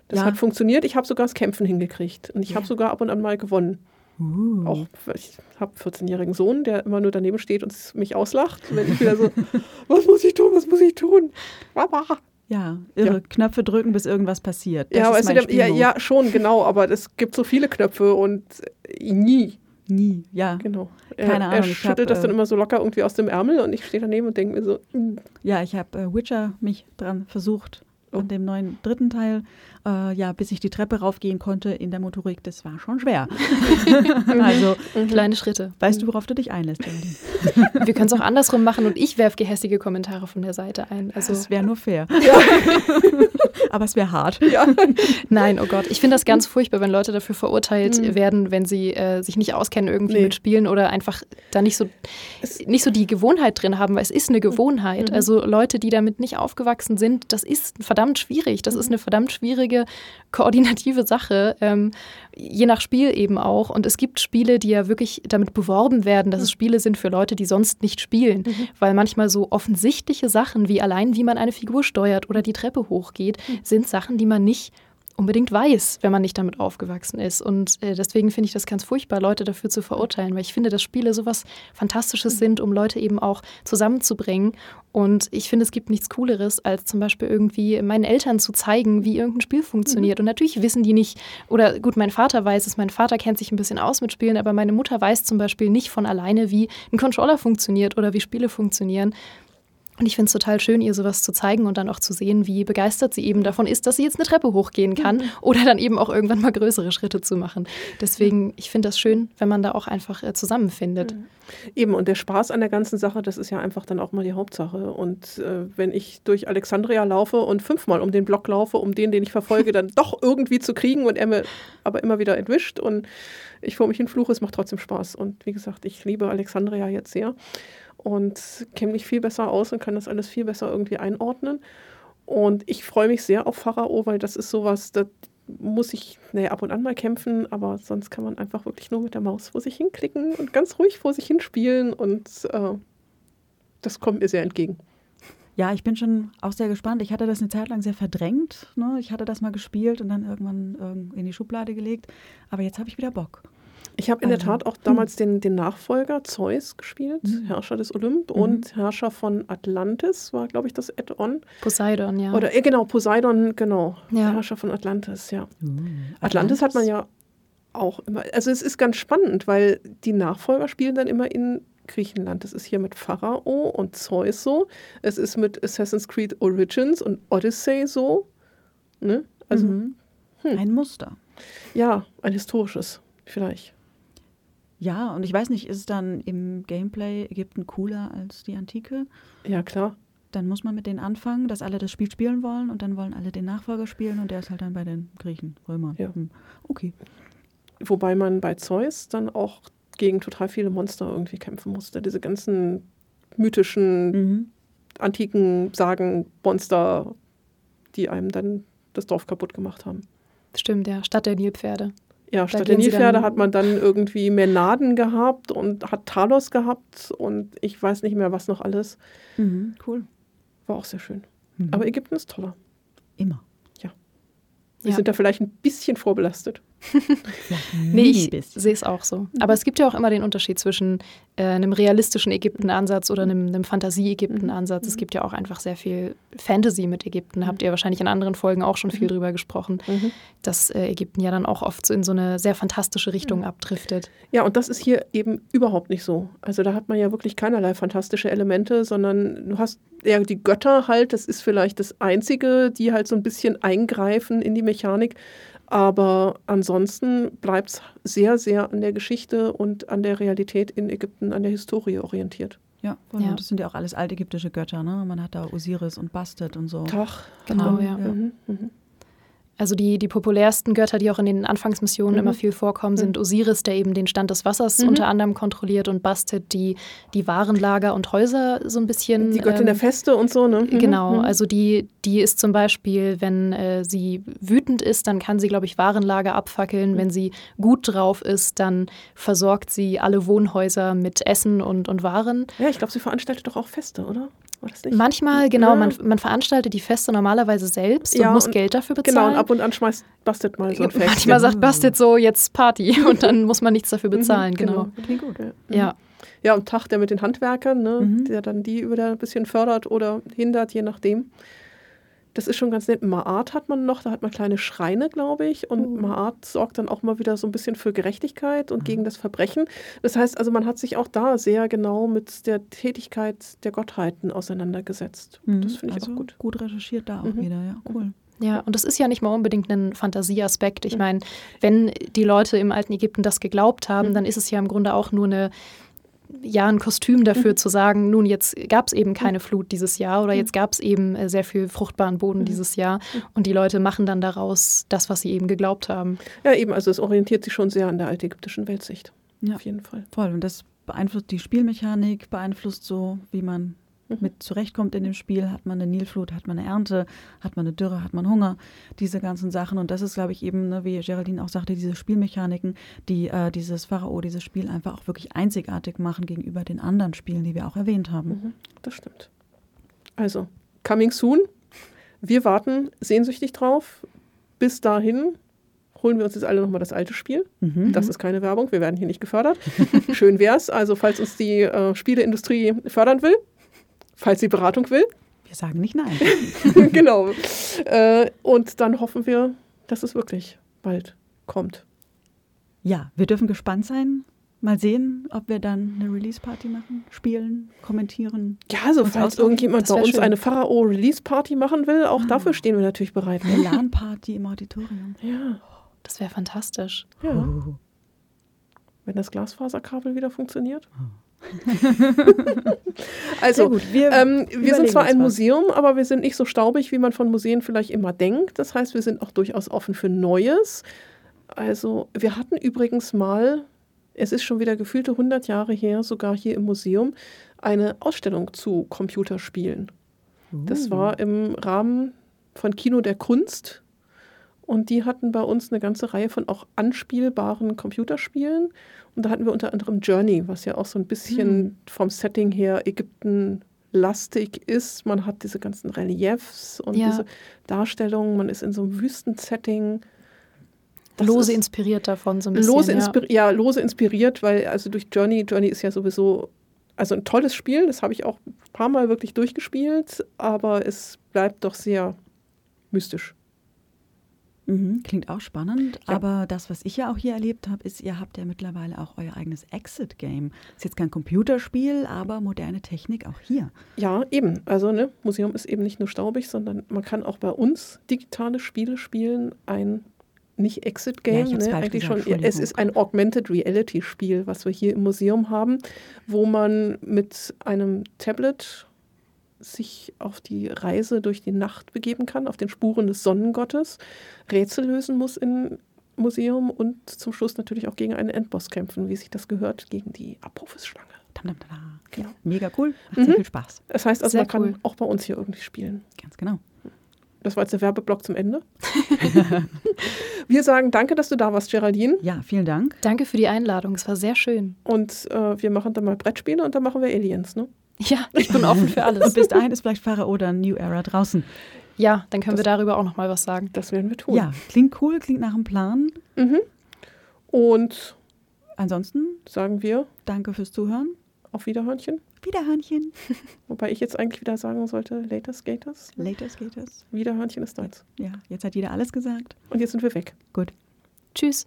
Das Ja. hat funktioniert. Ich habe sogar das Kämpfen hingekriegt. Und ich Ja. habe sogar ab und an mal gewonnen. Uh. Auch, ich habe einen 14-jährigen Sohn, der immer nur daneben steht und mich auslacht. Wenn ich wieder so, was muss ich tun, was muss ich tun? Mama. Ja, irre Ja. Knöpfe drücken, bis irgendwas passiert. Das Ja, ist der, ja, ja, schon, genau, aber es gibt so viele Knöpfe und äh, nie. Nie, ja. Genau. Keine er, Ahnung, Er schüttelt hab, das dann äh, immer so locker irgendwie aus dem Ärmel und ich stehe daneben und denke mir so, mm, Ja, ich habe äh, Witcher mich dran versucht, Oh. an dem neuen dritten Teil. Äh, ja, bis ich die Treppe raufgehen konnte in der Motorik, das war schon schwer. also, kleine Schritte. weißt du, worauf du dich einlässt, Geraldine? Wir können es auch andersrum machen und ich werfe gehässige Kommentare von der Seite ein. Also Das wäre nur fair. Aber es wäre hart. ja. nein, oh Gott. Ich finde das ganz furchtbar, wenn Leute dafür verurteilt Mhm. werden, wenn sie äh, sich nicht auskennen irgendwie Nee. mit Spielen oder einfach da nicht so, Es- nicht so die Gewohnheit drin haben, weil es ist eine Gewohnheit. Mhm. Also Leute, die damit nicht aufgewachsen sind, das ist verdammt schwierig. Das ist Mhm. eine verdammt schwierige koordinative Sache, ähm, je nach Spiel eben auch. Und es gibt Spiele, die ja wirklich damit beworben werden, dass es Spiele sind für Leute, die sonst nicht spielen, weil manchmal so offensichtliche Sachen wie allein, wie man eine Figur steuert oder die Treppe hochgeht, sind Sachen, die man nicht unbedingt weiß, wenn man nicht damit aufgewachsen ist. Und äh, deswegen finde ich das ganz furchtbar, Leute dafür zu verurteilen, weil ich finde, dass Spiele sowas Fantastisches sind, um Leute eben auch zusammenzubringen. Und ich finde, es gibt nichts Cooleres, als zum Beispiel irgendwie meinen Eltern zu zeigen, wie irgendein Spiel funktioniert. Und natürlich wissen die nicht, oder gut, mein Vater weiß es, mein Vater kennt sich ein bisschen aus mit Spielen, aber meine Mutter weiß zum Beispiel nicht von alleine, wie ein Controller funktioniert oder wie Spiele funktionieren. Und ich finde es total schön, ihr sowas zu zeigen und dann auch zu sehen, wie begeistert sie eben davon ist, dass sie jetzt eine Treppe hochgehen kann oder dann eben auch irgendwann mal größere Schritte zu machen. Deswegen, ich finde das schön, wenn man da auch einfach äh, zusammenfindet. Eben, und der Spaß an der ganzen Sache, das ist ja einfach dann auch mal die Hauptsache. Und äh, wenn ich durch Alexandria laufe und fünfmal um den Block laufe, um den, den ich verfolge, dann doch irgendwie zu kriegen und er mir aber immer wieder entwischt und ich vor mich hin fluche, es macht trotzdem Spaß. Und wie gesagt, ich liebe Alexandria jetzt sehr und kenne mich viel besser aus und kann das alles viel besser irgendwie einordnen. Und ich freue mich sehr auf Pharao, weil das ist sowas, das muss ich naja, ab und an mal kämpfen, aber sonst kann man einfach wirklich nur mit der Maus vor sich hinklicken und ganz ruhig vor sich hinspielen und äh, das kommt mir sehr entgegen. Ja, ich bin schon auch sehr gespannt. Ich hatte das eine Zeit lang sehr verdrängt. Ne? Ich hatte das mal gespielt und dann irgendwann ähm, in die Schublade gelegt. Aber jetzt habe ich wieder Bock. Ich habe in der Also, Tat auch damals den, den Nachfolger Zeus gespielt, Mhm. Herrscher des Olymp Mhm. und Herrscher von Atlantis, war, glaube ich, das Add-on. Poseidon, ja. Oder äh, genau, Poseidon, genau. Ja. Herrscher von Atlantis, ja. Uh, Atlantis hat man ja auch immer. Also es ist ganz spannend, weil die Nachfolger spielen dann immer in Griechenland. Es ist hier mit Pharao und Zeus so. Es ist mit Assassin's Creed Origins und Odyssey so. Ne? Also, Mhm. Ein Muster. ja, ein historisches vielleicht. Ja, und ich weiß nicht, ist es dann im Gameplay Ägypten cooler als die Antike? Ja, klar. Dann muss man mit denen anfangen, dass alle das Spiel spielen wollen und dann wollen alle den Nachfolger spielen und der ist halt dann bei den Griechen, Römern. Ja. Hm. Okay. Wobei man bei Zeus dann auch gegen total viele Monster irgendwie kämpfen musste. Diese ganzen mythischen, Mhm. antiken Sagen, Monster, die einem dann das Dorf kaputt gemacht haben. Stimmt, ja. Stadt der Nilpferde. Ja, statt der Nilpferde hat man dann irgendwie Menaden gehabt und hat Talos gehabt und ich weiß nicht mehr, was noch alles. Mhm. Cool. War auch sehr schön. Mhm. Aber Ägypten ist toller. immer. Wir Ja. sind da vielleicht ein bisschen vorbelastet. Nee, ich sehe es auch so. Aber es gibt ja auch immer den Unterschied zwischen äh, einem realistischen Ägypten-Ansatz oder einem, einem Fantasie-Ägypten-Ansatz. Es gibt ja auch einfach sehr viel Fantasy mit Ägypten. Habt ihr wahrscheinlich in anderen Folgen auch schon viel drüber gesprochen, dass äh, Ägypten ja dann auch oft so in so eine sehr fantastische Richtung abdriftet. Ja, und das ist hier eben überhaupt nicht so. Also da hat man ja wirklich keinerlei fantastische Elemente, sondern du hast ja die Götter halt, das ist vielleicht das Einzige, die halt so ein bisschen eingreifen in die Mechanik. Aber ansonsten bleibt es sehr, sehr an der Geschichte und an der Realität in Ägypten, an der Historie orientiert. Ja. Ja. Und das sind ja auch alles altägyptische Götter, ne? Man hat da Osiris und Bastet und so. Tach. Genau, Tach. ja. Mhm, mhm. Also die, die populärsten Götter, die auch in den Anfangsmissionen Mhm. immer viel vorkommen, sind Osiris, der eben den Stand des Wassers Mhm. unter anderem kontrolliert und Bastet, die die Warenlager und Häuser so ein bisschen. Die Göttin ähm, der Feste und so, ne? Mhm, Genau, mhm. also die, die ist zum Beispiel, wenn äh, sie wütend ist, dann kann sie, glaube ich, Warenlager abfackeln. Wenn sie gut drauf ist, dann versorgt sie alle Wohnhäuser mit Essen und, und Waren. Ja, ich glaube, sie veranstaltet doch auch Feste, oder? War das nicht? Manchmal, genau, Ja. man, man veranstaltet die Feste normalerweise selbst Ja, und muss und- Geld dafür Genau, bezahlen. und ab und an schmeißt Bastet mal so ein Fest. Manchmal sagt Bastet so, jetzt Party und dann muss man nichts dafür bezahlen, genau. Klingt gut. Ja. Ja, Ja, und Tag der mit den Handwerkern, ne, Mhm. der dann die wieder ein bisschen fördert oder hindert, je nachdem. Das ist schon ganz nett. Maat hat man noch, da hat man kleine Schreine, glaube ich. Und Maat sorgt dann auch mal wieder so ein bisschen für Gerechtigkeit und gegen das Verbrechen. Das heißt also, man hat sich auch da sehr genau mit der Tätigkeit der Gottheiten auseinandergesetzt. Mhm. Das finde ich also auch gut. Gut recherchiert da auch Mhm. wieder, ja, cool. Ja, und das ist ja nicht mal unbedingt ein Fantasieaspekt. Ich meine, wenn die Leute im alten Ägypten das geglaubt haben, Mhm. dann ist es ja im Grunde auch nur eine, ja, ein Kostüm dafür zu sagen, nun, jetzt gab es eben keine Flut dieses Jahr oder jetzt gab es eben äh, sehr viel fruchtbaren Boden dieses Jahr und die Leute machen dann daraus das, was sie eben geglaubt haben. Ja, eben, also es orientiert sich schon sehr an der altägyptischen Weltsicht. Ja. Auf jeden Fall. Voll. Und das beeinflusst die Spielmechanik, beeinflusst so, wie man Mhm. mit zurechtkommt in dem Spiel. Hat man eine Nilflut, hat man eine Ernte, hat man eine Dürre, hat man Hunger, diese ganzen Sachen. Und das ist, glaube ich, eben, ne, wie Geraldine auch sagte, diese Spielmechaniken, die äh, dieses Pharao, dieses Spiel einfach auch wirklich einzigartig machen gegenüber den anderen Spielen, die wir auch erwähnt haben. Mhm, das stimmt. Also, coming soon. Wir warten sehnsüchtig drauf. Bis dahin holen wir uns jetzt alle nochmal das alte Spiel. Mhm. Das ist keine Werbung, wir werden hier nicht gefördert. Schön wär's. Also, falls uns die äh, Spieleindustrie fördern will, falls sie Beratung will, Wir sagen nicht nein. genau. Äh, und dann hoffen wir, dass es wirklich bald kommt. ja, wir dürfen gespannt sein. Mal sehen, ob wir dann eine Release-Party machen, spielen, kommentieren. Ja, also falls irgendjemand bei uns schön. eine Pharao-Release-Party machen will, auch Ah. dafür stehen wir natürlich bereit. Eine Ne? LAN-Party im Auditorium. Ja, Das wäre fantastisch. ja. Oh. Wenn das Glasfaserkabel wieder funktioniert. Sehr also, gut. Wir, ähm, wir sind zwar ein. Museum, aber wir sind nicht so staubig, wie man von Museen vielleicht immer denkt. Das heißt, wir sind auch durchaus offen für Neues. Also, wir hatten übrigens mal, es ist schon wieder gefühlte 100 Jahre her, sogar hier im Museum, eine Ausstellung zu Computerspielen. Das war im Rahmen von Kino der Kunst. Und die hatten bei uns eine ganze Reihe von auch anspielbaren Computerspielen. Und da hatten wir unter anderem Journey, was ja auch so ein bisschen vom Setting her Ägypten-lastig ist. Man hat diese ganzen Reliefs und Ja. diese Darstellungen. Man ist in so einem Wüstensetting. Das lose inspiriert davon so ein bisschen. lose, ja. ja, lose inspiriert, weil also durch Journey, Journey ist ja sowieso also ein tolles Spiel, das habe ich auch ein paar Mal wirklich durchgespielt, aber es bleibt doch sehr mystisch. Mhm, klingt auch spannend, Ja. aber das, was ich ja auch hier erlebt habe, ist, ihr habt ja mittlerweile auch euer eigenes Exit-Game. Ist jetzt kein Computerspiel, aber moderne Technik auch hier. Ja, eben. Also, ne, Museum ist eben nicht nur staubig, sondern man kann auch bei uns digitale Spiele spielen. Ein nicht Ja, Exit-Game, ich hab's ne, eigentlich gesagt, schon. Es ist ein Augmented Reality-Spiel, was wir hier im Museum haben, wo man mit einem Tablet sich auf die Reise durch die Nacht begeben kann, auf den Spuren des Sonnengottes, Rätsel lösen muss im Museum und zum Schluss natürlich auch gegen einen Endboss kämpfen, wie sich das gehört, gegen die Apophis-Schlange. Genau. Mega cool, macht Mhm. sehr viel Spaß. Das heißt also, Sehr man kann cool. auch bei uns hier irgendwie spielen. Ganz genau. Das war jetzt der Werbeblock zum Ende. wir sagen danke, dass du da warst, Geraldine. Ja, vielen Dank. Danke für die Einladung, es war sehr schön. Und äh, wir machen dann mal Brettspiele und dann machen wir Aliens, ne? Ja, ich bin offen für Und alles. bis dahin ist vielleicht Pharao oder New Era draußen. Ja, dann können wir Das- darüber auch noch mal was sagen. Das werden wir tun. Ja, klingt cool, klingt nach einem Plan. Mhm. Und Ansonsten sagen wir danke fürs Zuhören. auf Wiederhörnchen. Wiederhörnchen. Wobei ich jetzt eigentlich wieder sagen sollte, later skaters. Later skaters. Wiederhörnchen ist deins. Ja, jetzt hat jeder alles gesagt. Und jetzt sind wir weg. Gut. Tschüss.